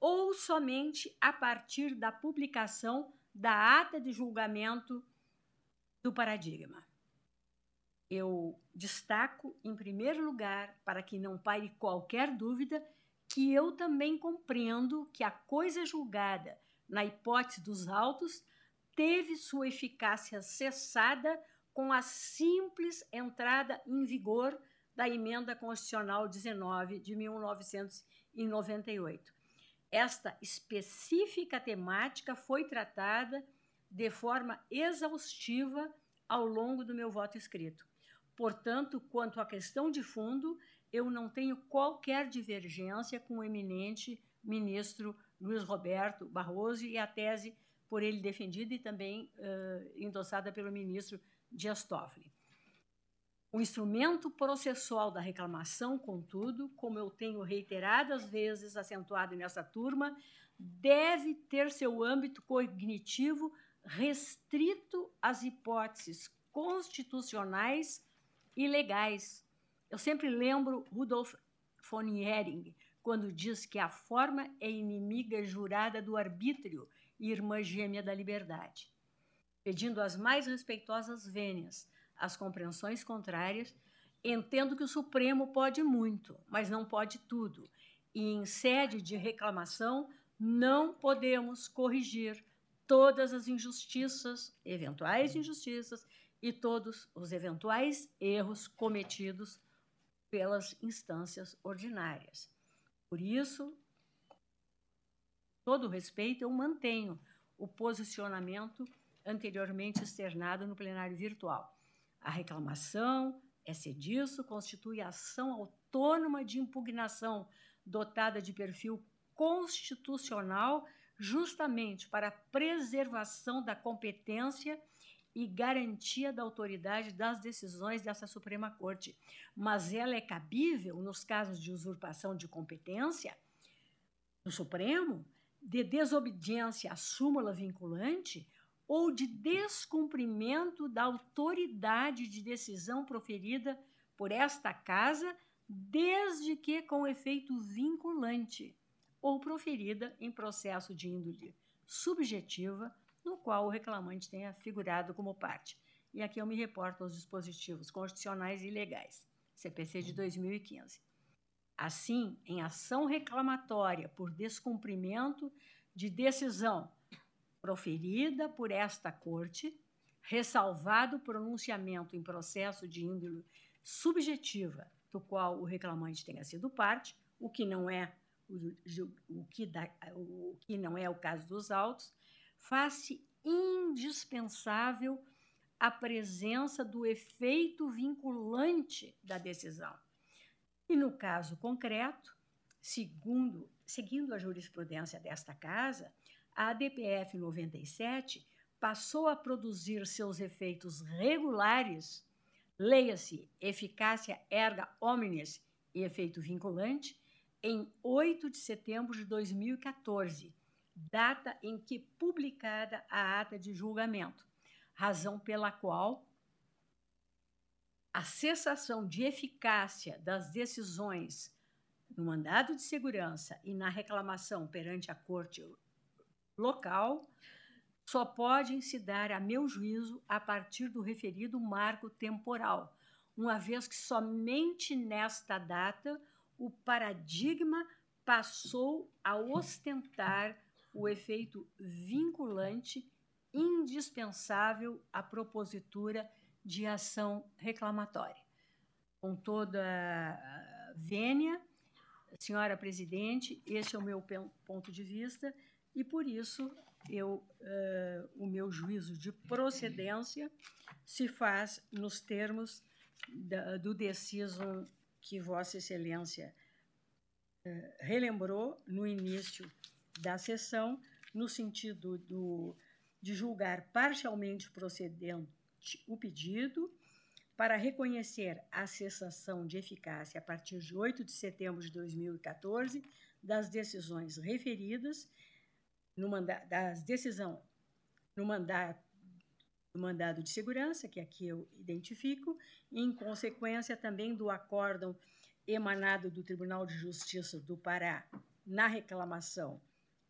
ou somente a partir da publicação da ata de julgamento do paradigma. Eu destaco, em primeiro lugar, para que não pare qualquer dúvida, que eu também compreendo que a coisa julgada na hipótese dos autos, teve sua eficácia cessada com a simples entrada em vigor da emenda constitucional 19 de 1998. Esta específica temática foi tratada de forma exaustiva ao longo do meu voto escrito. Portanto, quanto à questão de fundo, eu não tenho qualquer divergência com o eminente ministro Luiz Roberto Barroso e a tese por ele defendida e também uh, endossada pelo ministro Dias Toffoli. O instrumento processual da reclamação, contudo, como eu tenho reiteradas vezes acentuado nessa turma, deve ter seu âmbito cognitivo restrito às hipóteses constitucionais e legais. Eu sempre lembro Rudolf von Hering, quando diz que a forma é inimiga jurada do arbítrio e irmã gêmea da liberdade. Pedindo as mais respeitosas vênias as compreensões contrárias, entendo que o Supremo pode muito, mas não pode tudo, e em sede de reclamação não podemos corrigir todas as injustiças, eventuais injustiças e todos os eventuais erros cometidos pelas instâncias ordinárias. Por isso, todo respeito, eu mantenho o posicionamento anteriormente externado no plenário virtual. A reclamação, esse disso, constitui ação autônoma de impugnação dotada de perfil constitucional justamente para a preservação da competência e garantia da autoridade das decisões dessa Suprema Corte, mas ela é cabível nos casos de usurpação de competência do Supremo, de desobediência à súmula vinculante ou de descumprimento da autoridade de decisão proferida por esta casa, desde que com efeito vinculante ou proferida em processo de índole subjetiva no qual o reclamante tenha figurado como parte. E aqui eu me reporto aos dispositivos constitucionais e legais, CPC de 2015. Assim, em ação reclamatória por descumprimento de decisão proferida por esta Corte, ressalvado o pronunciamento em processo de índole subjetiva do qual o reclamante tenha sido parte, o que não é o, o, que, da, o que não é o caso dos autos, faz-se indispensável a presença do efeito vinculante da decisão. E no caso concreto, segundo, seguindo a jurisprudência desta casa, a ADPF 97 passou a produzir seus efeitos regulares, leia-se eficácia erga omnes e efeito vinculante, em 8 de setembro de 2014, data em que publicada a ata de julgamento, razão pela qual a cessação de eficácia das decisões no mandado de segurança e na reclamação perante a corte local só podem se dar, a meu juízo, a partir do referido marco temporal, uma vez que somente nesta data o paradigma passou a ostentar o efeito vinculante indispensável à propositura de ação reclamatória. Com toda vênia, senhora presidente, esse é o meu ponto de vista e por isso eu, uh, o meu juízo de procedência se faz nos termos da, do deciso que Vossa Excelência eh, relembrou no início da sessão, no sentido do, de julgar parcialmente procedente o pedido para reconhecer a cessação de eficácia a partir de 8 de setembro de 2014 das decisões referidas no manda das decisão no mandato no mandado de segurança, que aqui eu identifico, e, em consequência também do acórdão emanado do Tribunal de Justiça do Pará na reclamação,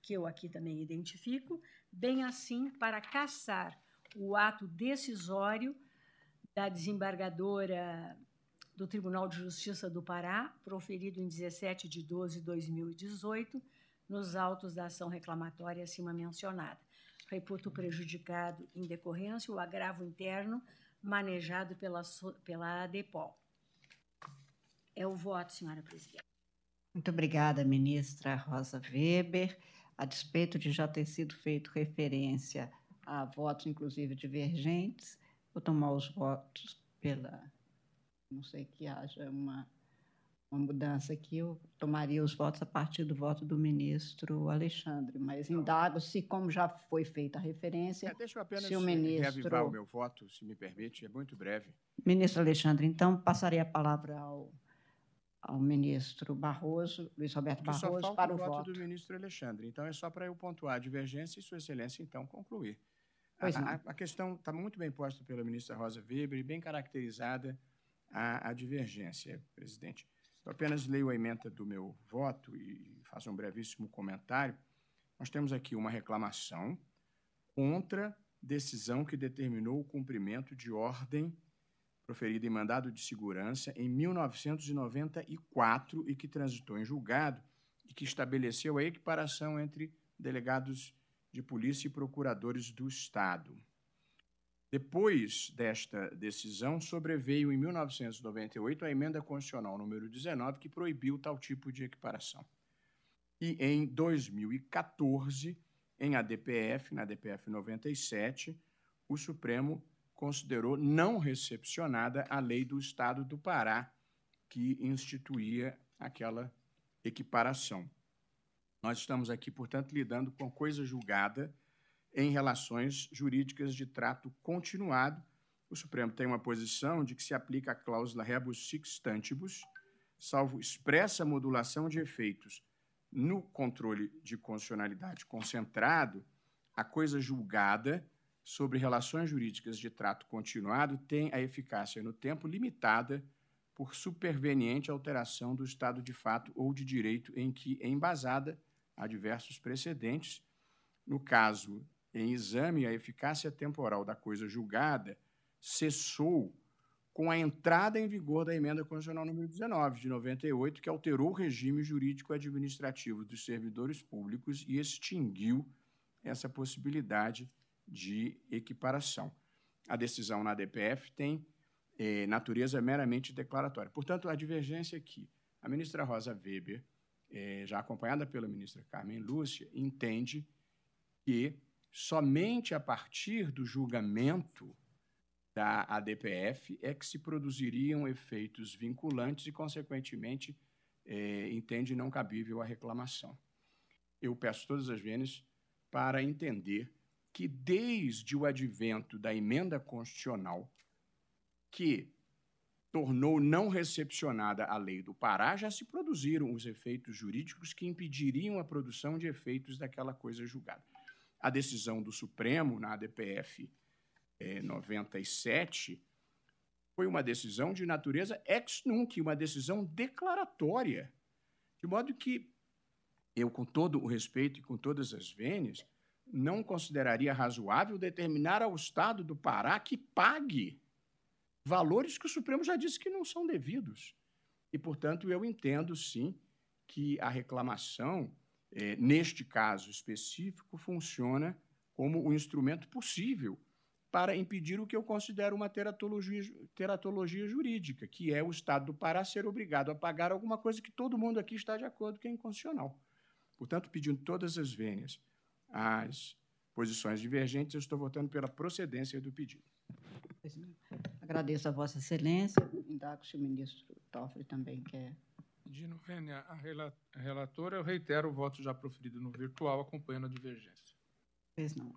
que eu aqui também identifico, bem assim para caçar o ato decisório da desembargadora do Tribunal de Justiça do Pará, proferido em 17 de 12 de 2018, nos autos da ação reclamatória acima mencionada. Reputo prejudicado em decorrência o agravo interno manejado pela, pela ADEPOL. É o voto, senhora presidente. Muito obrigada, ministra Rosa Weber. A despeito de já ter sido feito referência a votos, inclusive divergentes, vou tomar os votos pela. Não sei que haja uma, uma mudança aqui, eu tomaria os votos a partir do voto do ministro Alexandre, mas indago se, como já foi feita a referência. É, deixa eu apenas se o ministro... reavivar o meu voto, se me permite, é muito breve. Ministro Alexandre, então, passarei a palavra ao ao ministro Barroso, Luiz Roberto Barroso, só falta para o, o voto, voto do ministro Alexandre. Então, é só para eu pontuar a divergência e Sua Excelência, então, concluir. A, a, a, questão está muito bem posta pela ministra Rosa Weber e bem caracterizada a, a divergência, presidente. Eu apenas leio a emenda do meu voto e faço um brevíssimo comentário. Nós temos aqui uma reclamação contra decisão que determinou o cumprimento de ordem proferida em mandado de segurança em 1994 e que transitou em julgado e que estabeleceu a equiparação entre delegados de polícia e procuradores do Estado. Depois desta decisão, sobreveio em 1998 a emenda constitucional número 19 que proibiu tal tipo de equiparação. E em 2014, em ADPF, na ADPF 97, o Supremo considerou não recepcionada a lei do Estado do Pará, que instituía aquela equiparação. Nós estamos aqui, portanto, lidando com coisa julgada em relações jurídicas de trato continuado. O Supremo tem uma posição de que se aplica a cláusula rebus sic stantibus, salvo expressa modulação de efeitos no controle de constitucionalidade concentrado, a coisa julgada sobre relações jurídicas de trato continuado tem a eficácia no tempo limitada por superveniente alteração do estado de fato ou de direito em que é embasada há diversos precedentes. No caso em exame, a eficácia temporal da coisa julgada cessou com a entrada em vigor da emenda constitucional número 19 de 98, que alterou o regime jurídico administrativo dos servidores públicos e extinguiu essa possibilidade de equiparação. A decisão na DPF tem eh, natureza meramente declaratória. Portanto, a divergência aqui, a ministra Rosa Weber, eh, já acompanhada pela ministra Carmen Lúcia, entende que somente a partir do julgamento da ADPF é que se produziriam efeitos vinculantes e, consequentemente, entende não cabível a reclamação. Eu peço todas as vezes para entender que desde o advento da emenda constitucional, que tornou não recepcionada a lei do Pará, já se produziram os efeitos jurídicos que impediriam a produção de efeitos daquela coisa julgada. A decisão do Supremo, na ADPF é, 97, foi uma decisão de natureza ex nunc, uma decisão declaratória. De modo que eu, com todo o respeito e com todas as vênias, não consideraria razoável determinar ao Estado do Pará que pague valores que o Supremo já disse que não são devidos. E, portanto, eu entendo, sim, que a reclamação, eh, neste caso específico, funciona como um instrumento possível para impedir o que eu considero uma teratologia, teratologia jurídica, que é o Estado do Pará ser obrigado a pagar alguma coisa que todo mundo aqui está de acordo que é inconstitucional. Portanto, pedindo todas as vênias as posições divergentes, eu estou votando pela procedência do pedido. Agradeço a Vossa Excelência. Indago se o ministro Toffoli também quer Pedindo vênia a relatora, eu reitero o voto já proferido no virtual, acompanhando a divergência. Pois não.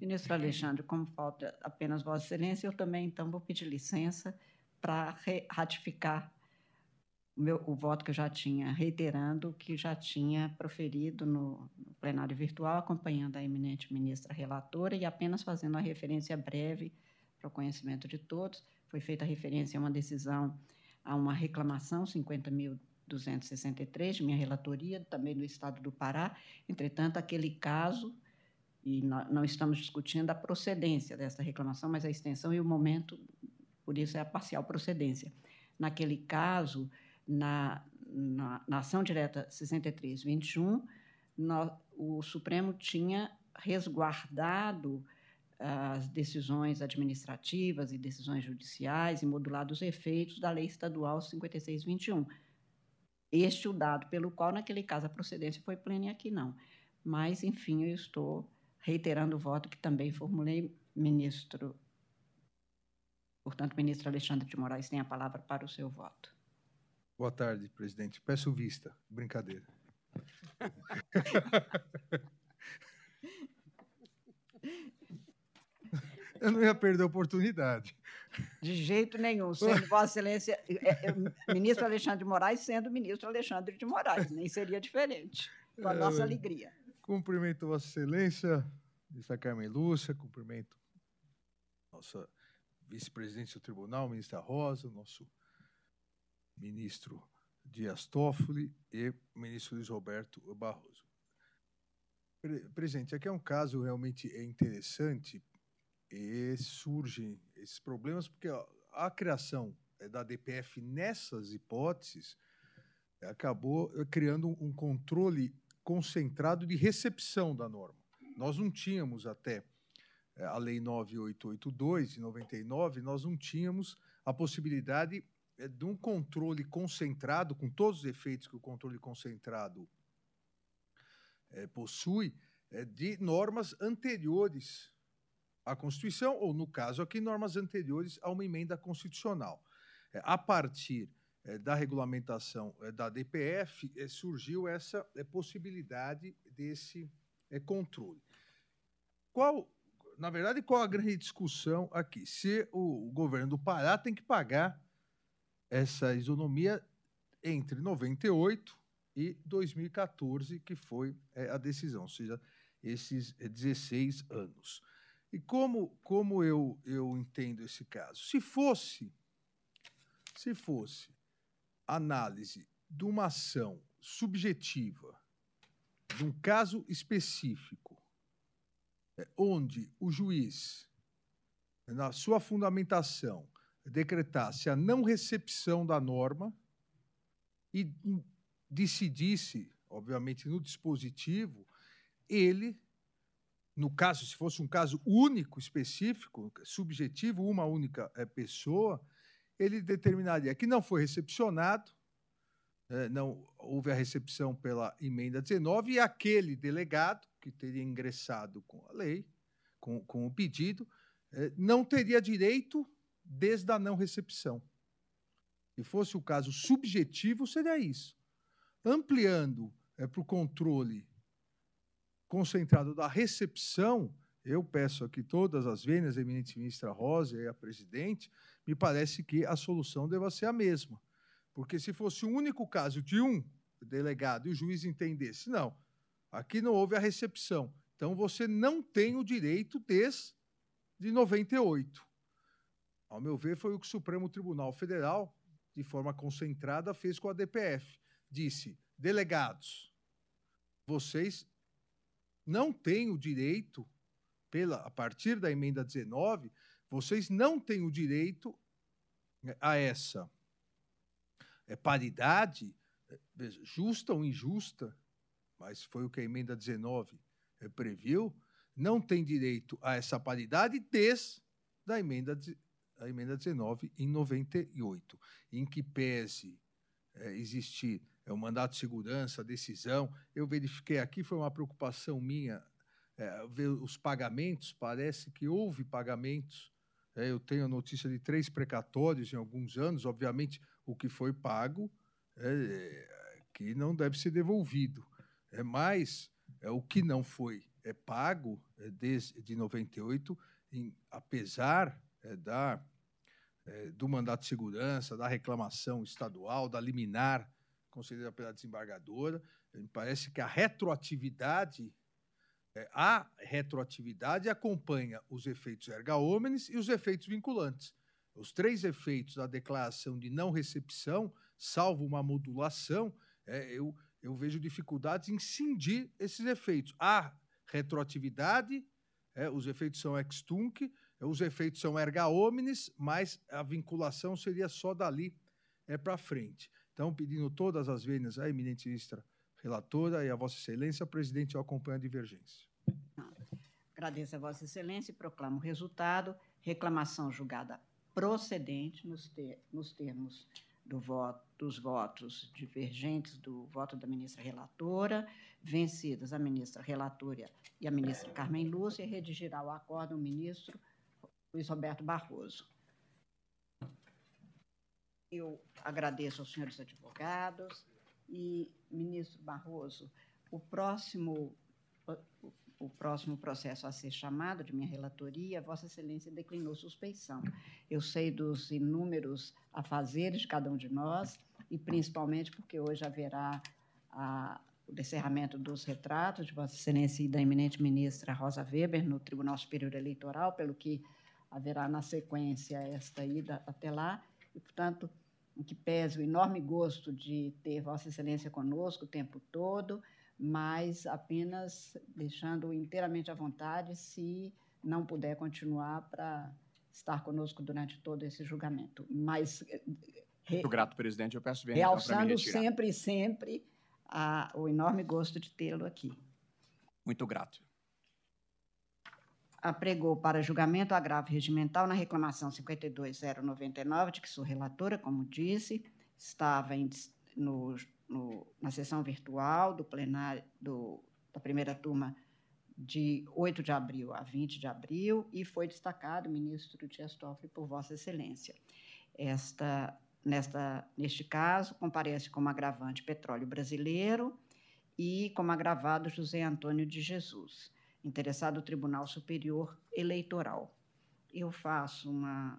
Ministro Alexandre, como falta apenas Vossa Excelência, eu também, então, vou pedir licença para ratificar meu, o voto que eu já tinha, reiterando que já tinha proferido no, no plenário virtual, acompanhando a eminente ministra relatora e apenas fazendo uma referência breve para o conhecimento de todos. Foi feita referência a uma decisão, a uma reclamação, 50.263, de minha relatoria, também do Estado do Pará. Entretanto, aquele caso e não estamos discutindo a procedência dessa reclamação, mas a extensão e o momento, por isso é a parcial procedência. Naquele caso, na, na, na ação direta 6321, no, o Supremo tinha resguardado as decisões administrativas e decisões judiciais e modulado os efeitos da Lei Estadual 5621. Este o dado pelo qual, naquele caso, a procedência foi plena e aqui não. Mas, enfim, eu estou reiterando o voto que também formulei, ministro. Portanto, ministro Alexandre de Moraes tem a palavra para o seu voto. Boa tarde, presidente. Peço vista. Brincadeira. Eu não ia perder a oportunidade. De jeito nenhum, sendo Vossa Excelência, é, é, ministro Alexandre de Moraes sendo ministro Alexandre de Moraes, nem seria diferente, com a nossa alegria. Cumprimento Vossa Excelência, ministra Carmen Lúcia, cumprimento nossa vice-presidente do tribunal, ministra Rosa, nosso ministro Dias Toffoli e ministro Luiz Roberto Barroso. Presidente, aqui é um caso realmente interessante e surgem esses problemas porque a criação da DPF nessas hipóteses acabou criando um controle concentrado de recepção da norma. Nós não tínhamos até eh, a Lei 9882 de 99, nós não tínhamos a possibilidade eh, de um controle concentrado, com todos os efeitos que o controle concentrado é, possui, é, de normas anteriores à Constituição, ou, no caso aqui, normas anteriores a uma emenda constitucional. É, a partir é, da regulamentação é, da DPF, é, surgiu essa possibilidade desse controle. Qual, na verdade, qual a grande discussão aqui? Se o governo do Pará tem que pagar essa isonomia entre 98 e 2014, que foi a decisão, ou seja, esses 16 anos. E como, como eu, eu entendo esse caso? Se fosse, se fosse análise de uma ação subjetiva, de um caso específico, é, onde o juiz, na sua fundamentação, decretasse a não recepção da norma e decidisse, obviamente, no dispositivo, ele, no caso, se fosse um caso único, específico, subjetivo, uma única é, pessoa, ele determinaria que não foi recepcionado, é, não houve a recepção pela emenda 19, e aquele delegado que teria ingressado com a lei, com, com o pedido, é, não teria direito desde a não recepção. Se fosse o caso subjetivo, seria isso. Ampliando é, para o controle concentrado da recepção, eu peço aqui todas as vênias, eminente ministra Rosa e a presidente, me parece que a solução deva ser a mesma. Porque se fosse o único caso de um delegado e o juiz entendesse, não, aqui não houve a recepção, então você não tem o direito desde 98. Ao meu ver, foi o que o Supremo Tribunal Federal, de forma concentrada, fez com a DPF. Disse: delegados, vocês não têm o direito pela, a partir da emenda 19, vocês não têm o direito né, a essa é, paridade, é, justa ou injusta, mas foi o que a emenda 19 é, previu, não tem direito a essa paridade desde a emenda, a emenda 19 em 98, em que pese é, existir é, o mandato de segurança, a decisão. Eu verifiquei aqui, foi uma preocupação minha é, ver os pagamentos, parece que houve pagamentos. É, eu tenho a notícia de três precatórios em alguns anos, obviamente o que foi pago é, que não deve ser devolvido. É mais é o que não foi é pago é, desde de 98, em, apesar é, da é, do mandato de segurança, da reclamação estadual, da liminar concedida pela desembargadora. Me parece que a retroatividade, é, a retroatividade acompanha os efeitos erga omnes e os efeitos vinculantes. Os três efeitos da declaração de não recepção, salvo uma modulação, é, eu, eu vejo dificuldades em cindir esses efeitos. A retroatividade, é, os efeitos são ex tunc, os efeitos são erga omnes, mas a vinculação seria só dali é, para frente. Então, pedindo todas as vênias à eminente ministra relatora e a Vossa Excelência, presidente, eu acompanho a divergência. Agradeço a Vossa Excelência e proclamo o resultado. Reclamação julgada procedente nos, ter, nos termos do voto, dos votos divergentes do voto da ministra relatora, vencidas a ministra relatora e a ministra Carmen Lúcia, redigirá o acordo o ministro Luiz Roberto Barroso. Eu agradeço aos senhores advogados e, ministro Barroso, o próximo, o próximo processo a ser chamado de minha relatoria, Vossa Excelência declinou suspeição. Eu sei dos inúmeros afazeres de cada um de nós e principalmente porque hoje haverá a, o descerramento dos retratos de Vossa Excelência e da eminente ministra Rosa Weber no Tribunal Superior Eleitoral, pelo que haverá na sequência esta ida até lá, e, portanto, em que pese o enorme gosto de ter Vossa Excelência conosco o tempo todo, mas apenas deixando inteiramente à vontade se não puder continuar para estar conosco durante todo esse julgamento. Mas muito grato, presidente. Eu peço bem realçando sempre e sempre a, o enorme gosto de tê-lo aqui. Muito grato apregou para julgamento agravo regimental na reclamação 52099, de que sou relatora, como disse, estava em, no, no, na sessão virtual do plenário do, da primeira turma de 8 de abril a 20 de abril e foi destacado o ministro Dias Toffoli por Vossa Excelência. Esta, nesta, neste caso, comparece como agravante petróleo brasileiro e como agravado José Antônio de Jesus interessado o Tribunal Superior Eleitoral. Eu faço uma,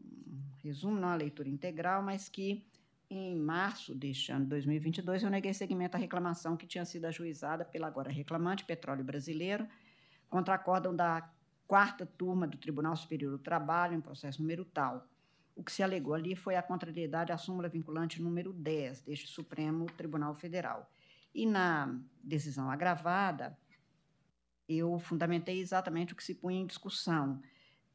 um resumo, não a leitura integral, mas que em março deste ano 2022 eu neguei seguimento à reclamação que tinha sido ajuizada pela agora reclamante Petróleo Brasileiro contra acórdão da quarta turma do Tribunal Superior do Trabalho em processo número tal. O que se alegou ali foi a contrariedade à súmula vinculante número 10 deste Supremo Tribunal Federal. E na decisão agravada, eu fundamentei exatamente o que se punha em discussão: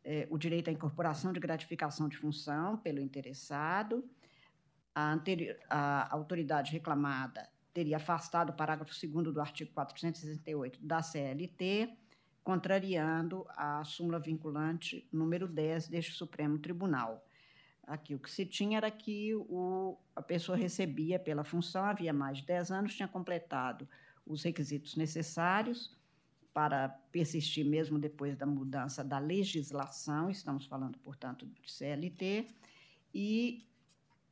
é, o direito à incorporação de gratificação de função pelo interessado, a, anterior, a autoridade reclamada teria afastado o parágrafo 2 do artigo 468 da CLT, contrariando a súmula vinculante número 10 deste Supremo Tribunal. Aqui o que se tinha era que o, a pessoa recebia pela função, havia mais de 10 anos, tinha completado os requisitos necessários, para persistir mesmo depois da mudança da legislação, estamos falando, portanto, de CLT, e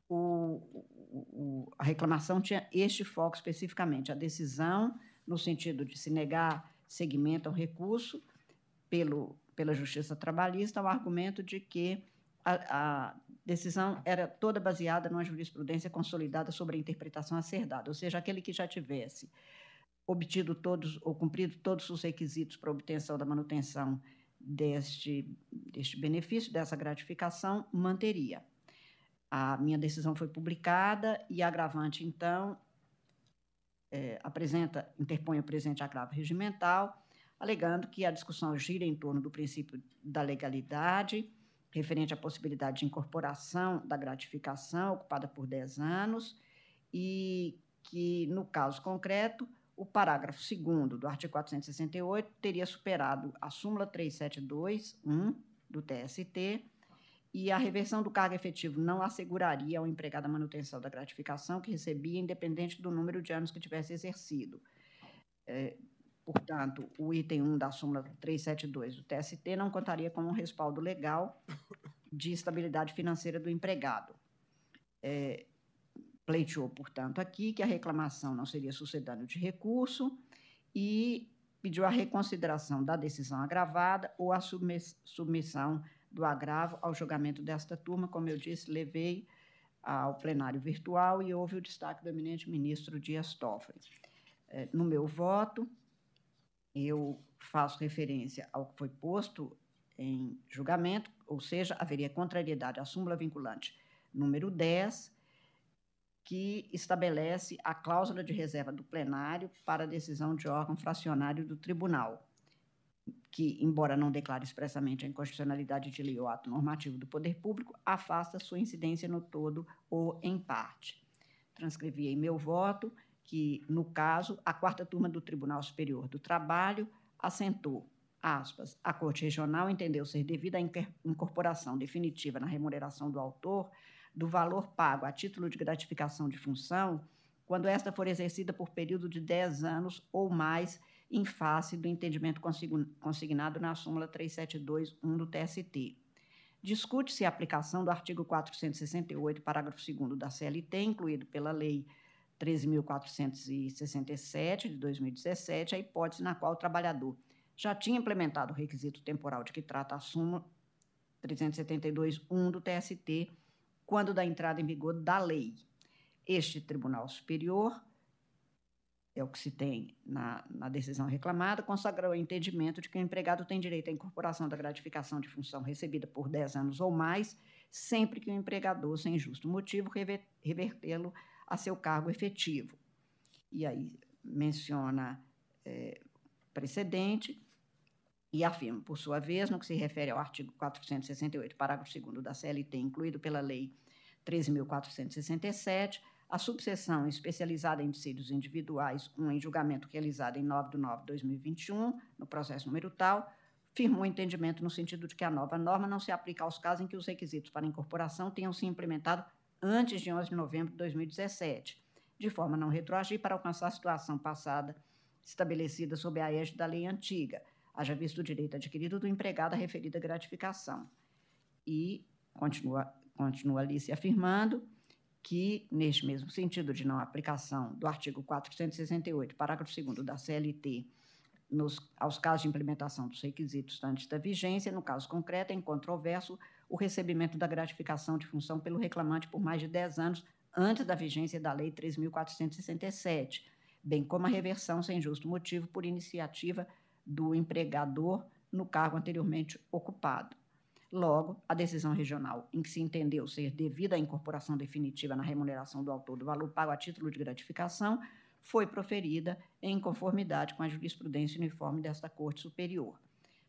o, o, a reclamação tinha este foco especificamente, a decisão, no sentido de se negar seguimento ao recurso pelo, pela Justiça Trabalhista, ao argumento de que a, a decisão era toda baseada numa jurisprudência consolidada sobre a interpretação a ser dada, ou seja, aquele que já tivesse obtido todos ou cumprido todos os requisitos para obtenção da manutenção deste, deste benefício, dessa gratificação, manteria. A minha decisão foi publicada e a agravante, então, é, apresenta, interpõe o presente agravo regimental, alegando que a discussão gira em torno do princípio da legalidade, referente à possibilidade de incorporação da gratificação ocupada por 10 anos, e que, no caso concreto, o parágrafo 2 do artigo 468 teria superado a súmula 372.1 do TST e a reversão do cargo efetivo não asseguraria ao empregado a manutenção da gratificação que recebia, independente do número de anos que tivesse exercido. É, portanto, o item 1 da súmula 372 do TST não contaria com um respaldo legal de estabilidade financeira do empregado. É, pleiteou, portanto, aqui que a reclamação não seria sucedâneo de recurso e pediu a reconsideração da decisão agravada ou a submissão do agravo ao julgamento desta turma. Como eu disse, levei ao plenário virtual e houve o destaque do eminente ministro Dias Toffoli. É, no meu voto, eu faço referência ao que foi posto em julgamento, ou seja, haveria contrariedade à súmula vinculante número 10, que estabelece a cláusula de reserva do plenário para decisão de órgão fracionário do tribunal, que, embora não declare expressamente a inconstitucionalidade de lei ou ato normativo do poder público, afasta sua incidência no todo ou em parte. Transcrevi em meu voto que, no caso, a quarta turma do Tribunal Superior do Trabalho assentou, aspas, a Corte Regional entendeu ser devida a incorporação definitiva na remuneração do autor do valor pago a título de gratificação de função, quando esta for exercida por período de 10 anos ou mais, em face do entendimento consignado na súmula 372.1 do TST. Discute-se a aplicação do artigo 468, parágrafo 2 da CLT, incluído pela Lei 13.467 de 2017, a hipótese na qual o trabalhador já tinha implementado o requisito temporal de que trata a súmula 372.1 do TST quando da entrada em vigor da lei. Este Tribunal Superior, é o que se tem na, na decisão reclamada, consagrou o entendimento de que o empregado tem direito à incorporação da gratificação de função recebida por 10 anos ou mais, sempre que o empregador, sem justo motivo, revertê-lo a seu cargo efetivo. E aí menciona é, precedente e afirma, por sua vez, no que se refere ao artigo 468, parágrafo 2 da CLT, incluído pela Lei 13.467, a subseção especializada em dissídios individuais, um em julgamento realizado em 9 de nove de 2021, no processo número tal, firmou entendimento no sentido de que a nova norma não se aplica aos casos em que os requisitos para incorporação tenham se implementado antes de 11 de novembro de 2017, de forma a não retroagir para alcançar a situação passada estabelecida sob a égide da lei antiga, haja visto o direito adquirido do empregado à referida gratificação. E continua continua ali se afirmando que, neste mesmo sentido de não aplicação do artigo 468, parágrafo 2 da CLT, nos, aos casos de implementação dos requisitos antes da vigência, no caso concreto, é incontroverso o recebimento da gratificação de função pelo reclamante por mais de 10 anos antes da vigência da Lei 3.467, bem como a reversão sem justo motivo por iniciativa do empregador no cargo anteriormente ocupado. Logo, a decisão regional em que se entendeu ser devida a incorporação definitiva na remuneração do autor do valor pago a título de gratificação foi proferida em conformidade com a jurisprudência uniforme desta Corte Superior,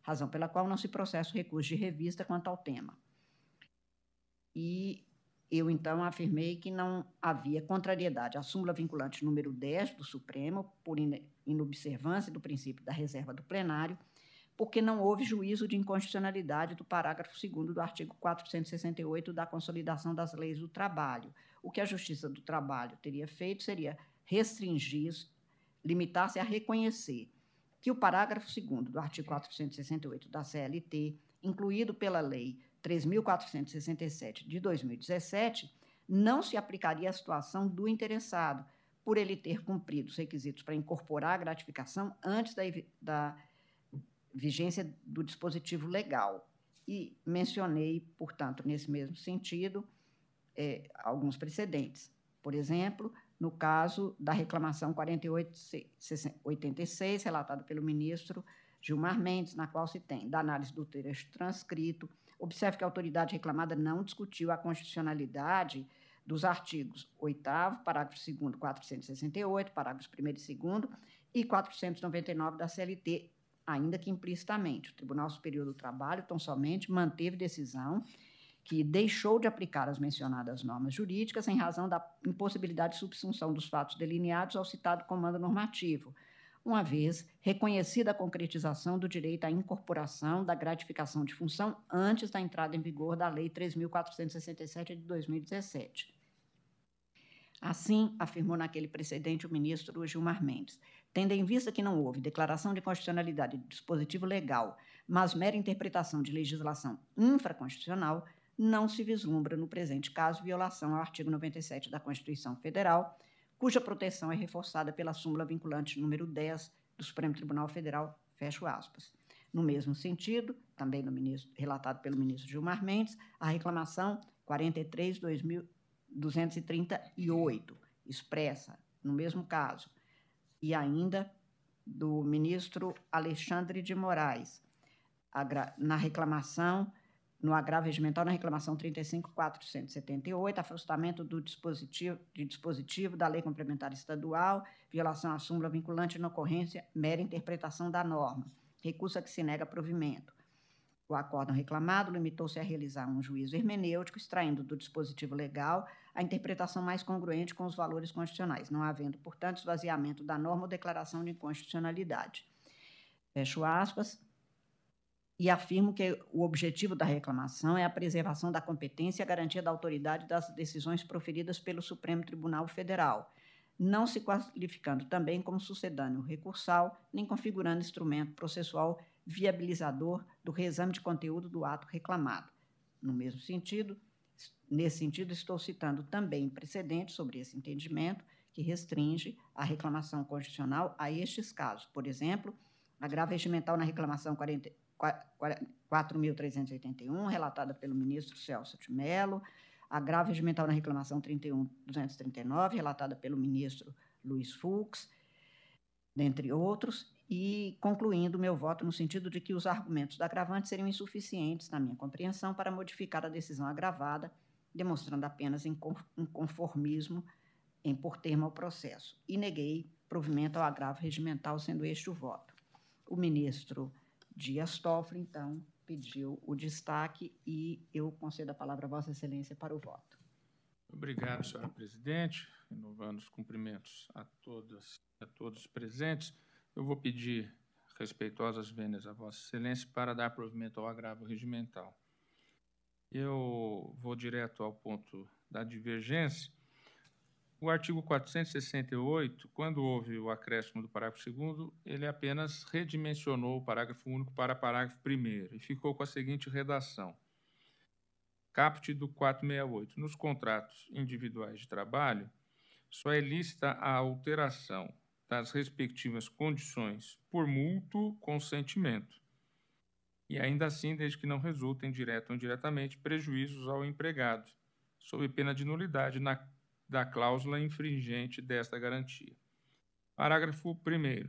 razão pela qual não se processa o recurso de revista quanto ao tema. E eu, então, afirmei que não havia contrariedade à súmula vinculante número 10 do Supremo, por inobservância do princípio da reserva do plenário, porque não houve juízo de inconstitucionalidade do parágrafo 2 do artigo 468 da Consolidação das Leis do Trabalho. O que a Justiça do Trabalho teria feito seria restringir, limitar-se a reconhecer que o parágrafo 2 do artigo 468 da CLT, incluído pela Lei 3.467 de 2017, não se aplicaria à situação do interessado, por ele ter cumprido os requisitos para incorporar a gratificação antes da, da vigência do dispositivo legal. E mencionei, portanto, nesse mesmo sentido, é, alguns precedentes. Por exemplo, no caso da reclamação 4886, relatada pelo ministro Gilmar Mendes, na qual se tem, da análise do trecho transcrito, observe que a autoridade reclamada não discutiu a constitucionalidade dos artigos 8 parágrafo 2 468, parágrafos 1 e 2 e 499 da CLT, ainda que implicitamente. O Tribunal Superior do Trabalho, tão somente, manteve decisão que deixou de aplicar as mencionadas normas jurídicas em razão da impossibilidade de subsunção dos fatos delineados ao citado comando normativo, uma vez reconhecida a concretização do direito à incorporação da gratificação de função antes da entrada em vigor da Lei 3.467 de 2017. Assim, afirmou naquele precedente o ministro Gilmar Mendes, tendo em vista que não houve declaração de constitucionalidade de dispositivo legal, mas mera interpretação de legislação infraconstitucional, não se vislumbra, no presente caso, violação ao artigo 97 da Constituição Federal, cuja proteção é reforçada pela súmula vinculante número 10 do Supremo Tribunal Federal, fecho aspas. No mesmo sentido, também ministro, relatado pelo ministro Gilmar Mendes, a reclamação 43.238, expressa, no mesmo caso, e ainda do ministro Alexandre de Moraes, na reclamação, no agravo regimental, na reclamação 35.478, afastamento do dispositivo, de dispositivo da lei complementar estadual, violação à súmula vinculante na ocorrência, mera interpretação da norma, recurso a que se nega provimento. O acórdão reclamado limitou-se a realizar um juízo hermenêutico, extraindo do dispositivo legal a interpretação mais congruente com os valores constitucionais, não havendo, portanto, esvaziamento da norma ou declaração de inconstitucionalidade. Fecho aspas. E afirmo que o objetivo da reclamação é a preservação da competência e a garantia da autoridade das decisões proferidas pelo Supremo Tribunal Federal, não se qualificando também como sucedâneo recursal, nem configurando instrumento processual viabilizador do reexame de conteúdo do ato reclamado. No mesmo sentido, Nesse sentido, estou citando também precedentes sobre esse entendimento que restringe a reclamação constitucional a estes casos. Por exemplo, agravo regimental na reclamação 4.381, relatada pelo ministro Celso de Mello, agravo regimental na reclamação 31.239, relatada pelo ministro Luiz Fux, dentre outros, e concluindo meu voto no sentido de que os argumentos da agravante seriam insuficientes, na minha compreensão, para modificar a decisão agravada demonstrando apenas inconformismo em por termo ao processo, e neguei provimento ao agravo regimental, sendo este o voto. O ministro Dias Toffoli, então, pediu o destaque e eu concedo a palavra a Vossa Excelência para o voto. Obrigado, senhora presidente. Renovando os cumprimentos a todas a todos os presentes, eu vou pedir respeitosas vênias a Vossa Excelência para dar provimento ao agravo regimental. Eu vou direto ao ponto da divergência. O artigo 468, quando houve o acréscimo do parágrafo 2, ele apenas redimensionou o parágrafo único para parágrafo 1 e ficou com a seguinte redação: caput do 468. Nos contratos individuais de trabalho, só é lícita a alteração das respectivas condições por mútuo consentimento e ainda assim desde que não resultem, direto ou indiretamente, prejuízos ao empregado, sob pena de nulidade na, da cláusula infringente desta garantia. Parágrafo 1.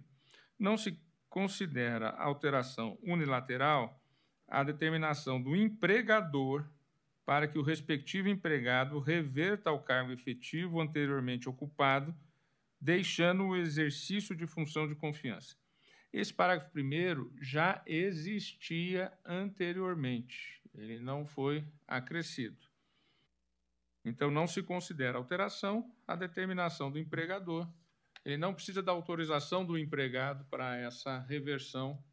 Não se considera alteração unilateral a determinação do empregador para que o respectivo empregado reverta ao cargo efetivo anteriormente ocupado, deixando o exercício de função de confiança. Esse parágrafo primeiro já existia anteriormente, ele não foi acrescido. Então, não se considera alteração a determinação do empregador. Ele não precisa da autorização do empregado para essa reversão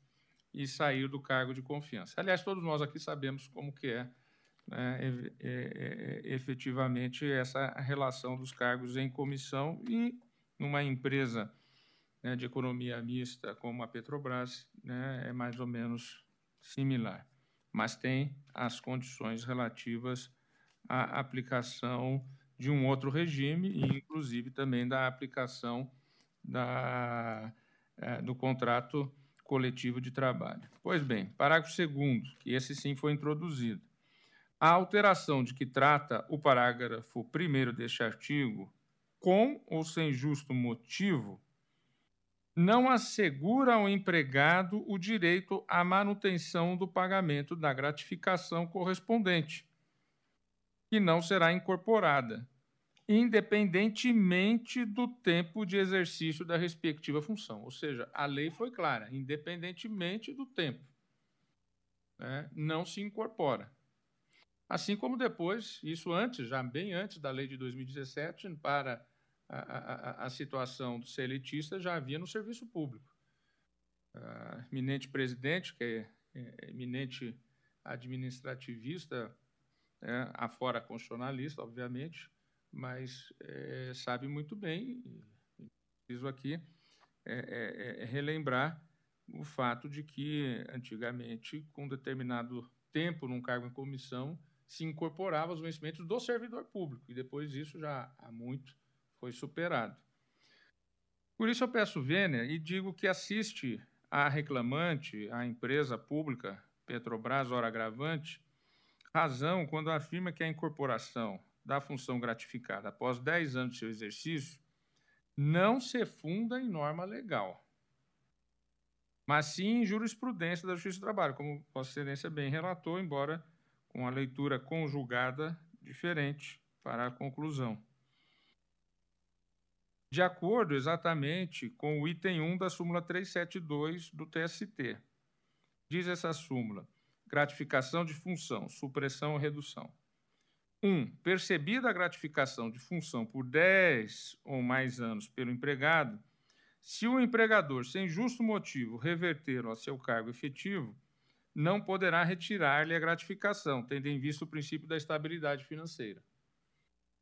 e sair do cargo de confiança. Aliás, todos nós aqui sabemos como que é, né, efetivamente essa relação dos cargos em comissão e numa empresa né, de economia mista como a Petrobras né, é mais ou menos similar, mas tem as condições relativas à aplicação de um outro regime e, inclusive, também da aplicação da, é, do contrato coletivo de trabalho. Pois bem, parágrafo 2 que esse sim foi introduzido. A alteração de que trata o parágrafo 1 deste artigo, com ou sem justo motivo, não assegura ao empregado o direito à manutenção do pagamento da gratificação correspondente, que não será incorporada, independentemente do tempo de exercício da respectiva função. Ou seja, a lei foi clara, independentemente do tempo. Né, não se incorpora. Assim como depois, isso antes, já bem antes da lei de 2017, para a, a, a situação do ser elitista já havia no serviço público. A eminente presidente, que é, é eminente administrativista, é, afora constitucionalista, obviamente, mas é, sabe muito bem, preciso aqui é, é, relembrar o fato de que, antigamente, com determinado tempo num cargo em comissão, se incorporava aos vencimentos do servidor público, e depois isso já há muito foi superado. Por isso eu peço vênia e digo que assiste a reclamante, a empresa pública Petrobras Hora Agravante, razão quando afirma que a incorporação da função gratificada após 10 anos de seu exercício não se funda em norma legal, mas sim em jurisprudência da Justiça do Trabalho, como Vossa Excelência bem relatou, embora com a leitura conjugada diferente para a conclusão. De acordo exatamente com o item 1 da súmula 372 do TST. Diz essa súmula: gratificação de função, supressão ou redução. 1. Um, percebida a gratificação de função por 10 ou mais anos pelo empregado, se o empregador, sem justo motivo, reverter ao seu cargo efetivo, não poderá retirar-lhe a gratificação, tendo em vista o princípio da estabilidade financeira.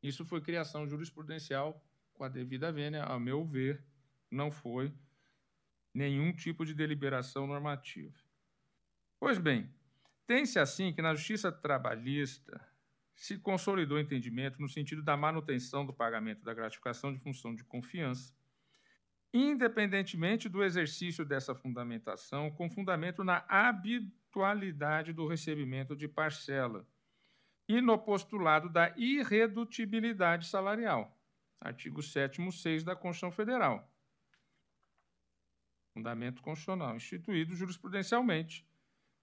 Isso foi criação jurisprudencial com a devida vênia, a meu ver, não foi nenhum tipo de deliberação normativa. Pois bem, tem-se assim que na justiça trabalhista se consolidou o entendimento no sentido da manutenção do pagamento da gratificação de função de confiança, independentemente do exercício dessa fundamentação, com fundamento na habitualidade do recebimento de parcela e no postulado da irredutibilidade salarial, artigo 7 6 da Constituição Federal. Fundamento constitucional, instituído jurisprudencialmente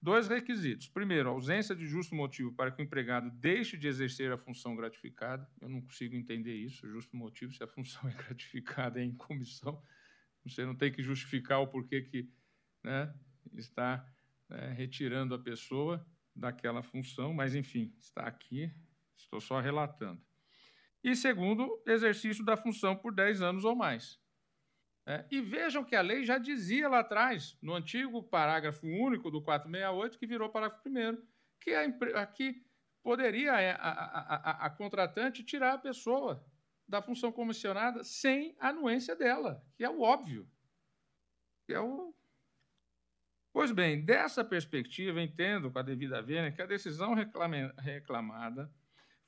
Dois requisitos. Primeiro, ausência de justo motivo para que o empregado deixe de exercer a função gratificada. Eu não consigo entender isso, justo motivo, se a função é gratificada em comissão. Você não tem que justificar o porquê que né, está né, retirando a pessoa daquela função, mas, enfim, está aqui, estou só relatando. E segundo, exercício da função por 10 anos ou mais. É, e vejam que a lei já dizia lá atrás, no antigo parágrafo único do 468, que virou parágrafo primeiro, que aqui poderia a, a, a, a, contratante tirar a pessoa da função comissionada sem anuência dela, que é o óbvio. Que é o... Pois bem, dessa perspectiva, entendo com a devida vênia que a decisão reclamada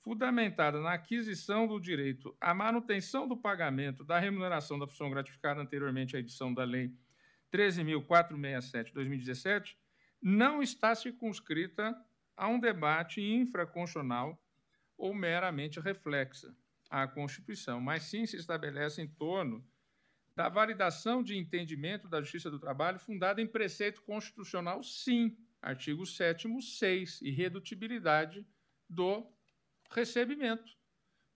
fundamentada na aquisição do direito à manutenção do pagamento da remuneração da função gratificada anteriormente à edição da Lei 13.467 de 2017, não está circunscrita a um debate infraconstitucional ou meramente reflexa à Constituição, mas sim se estabelece em torno da validação de entendimento da Justiça do Trabalho fundada em preceito constitucional, sim, artigo 7 6, irredutibilidade do recebimento.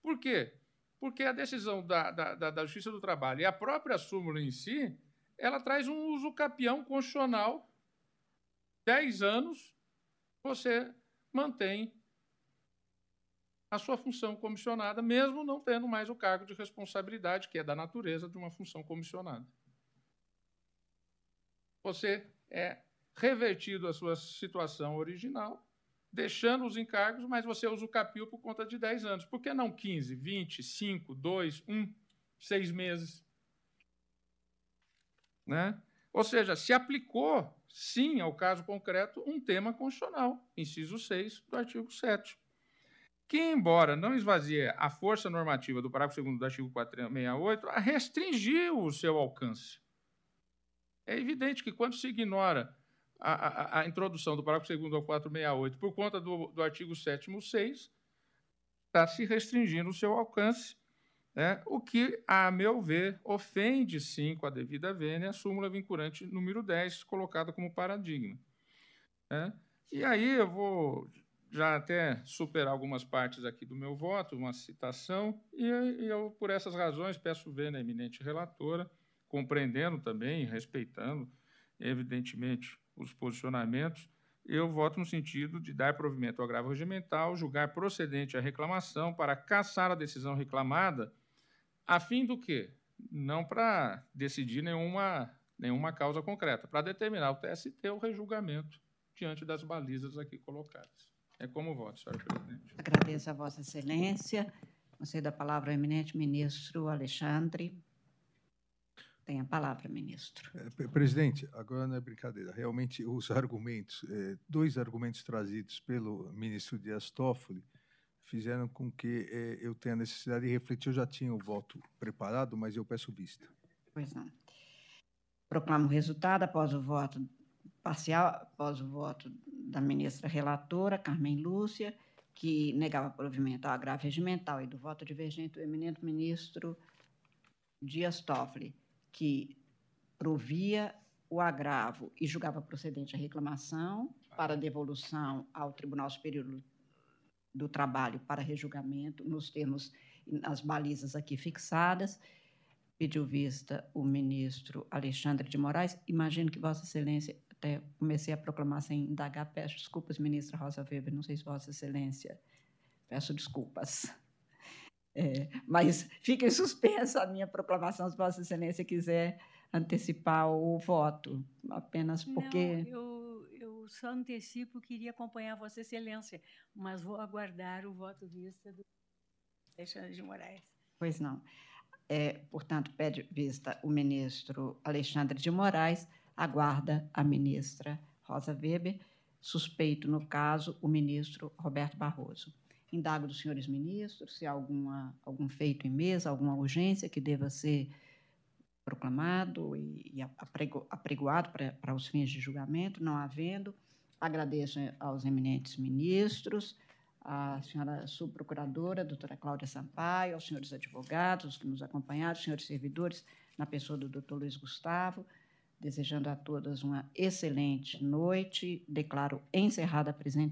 Por quê? Porque a decisão da, da, da Justiça do Trabalho e a própria súmula em si, ela traz um uso capião constitucional. Dez anos, você mantém a sua função comissionada, mesmo não tendo mais o cargo de responsabilidade, que é da natureza de uma função comissionada. Você é revertido à sua situação original deixando os encargos, mas você usa o capil por conta de 10 anos. Por que não 15, 20, 5, 2, 1, 6 meses? Né? Ou seja, se aplicou, sim, ao caso concreto, um tema constitucional, inciso 6 do artigo 7 que, embora não esvazie a força normativa do parágrafo 2 do artigo 468, restringiu o seu alcance. É evidente que, quando se ignora a, a, a introdução do parágrafo 2 ao 468, por conta do, do artigo 7 6, está se restringindo o seu alcance, né, o que, a meu ver, ofende sim com a devida vênia a súmula vinculante número 10, colocada como paradigma. Né? E aí eu vou já até superar algumas partes aqui do meu voto, uma citação, e eu, por essas razões, peço vênia eminente relatora, compreendendo também, respeitando, evidentemente, os posicionamentos, eu voto no sentido de dar provimento ao agravo regimental, julgar procedente a reclamação para caçar a decisão reclamada, a fim do quê? Não para decidir nenhuma, nenhuma causa concreta, para determinar o TST o rejulgamento diante das balizas aqui colocadas. É como voto, senhora presidente. Agradeço a Vossa Excelência. Concedo a palavra ao eminente ministro Alexandre. Tem a palavra, ministro. É, pre- Presidente, agora não é brincadeira. Realmente, os argumentos, eh, dois argumentos trazidos pelo ministro Dias Toffoli, fizeram com que eh, eu tenha necessidade de refletir. Eu já tinha o voto preparado, mas eu peço vista. Pois não. Proclamo o resultado após o voto parcial, após o voto da ministra relatora, Carmen Lúcia, que negava provimento ao agravo regimental, e do voto divergente do eminente ministro Dias Toffoli, que provia o agravo e julgava procedente a reclamação para devolução ao Tribunal Superior do- Trabalho para rejulgamento, nos termos, nas balizas aqui fixadas, pediu vista o ministro Alexandre de Moraes. Imagino que Vossa Excelência, até comecei a proclamar sem indagar, peço desculpas, ministra Rosa Weber, não sei se Vossa Excelência, peço desculpas. É, mas fica em suspenso a minha proclamação, se Vossa Excelência quiser antecipar o voto, apenas porque. Não, eu, eu só antecipo, queria acompanhar Vossa Excelência, mas vou aguardar o voto vista do Alexandre de Moraes. Pois não. É, portanto, pede vista o ministro Alexandre de Moraes, aguarda a ministra Rosa Weber, suspeito, no caso, o ministro Roberto Barroso. Indago dos senhores ministros se há alguma, algum feito em mesa, alguma urgência que deva ser proclamado e, e aprego- apregoado para, os fins de julgamento, não havendo. Agradeço aos eminentes ministros, à senhora subprocuradora, doutora Cláudia Sampaio, aos senhores advogados que nos acompanharam, senhores servidores, na pessoa do doutor Luiz Gustavo, desejando a todas uma excelente noite. Declaro encerrada a presente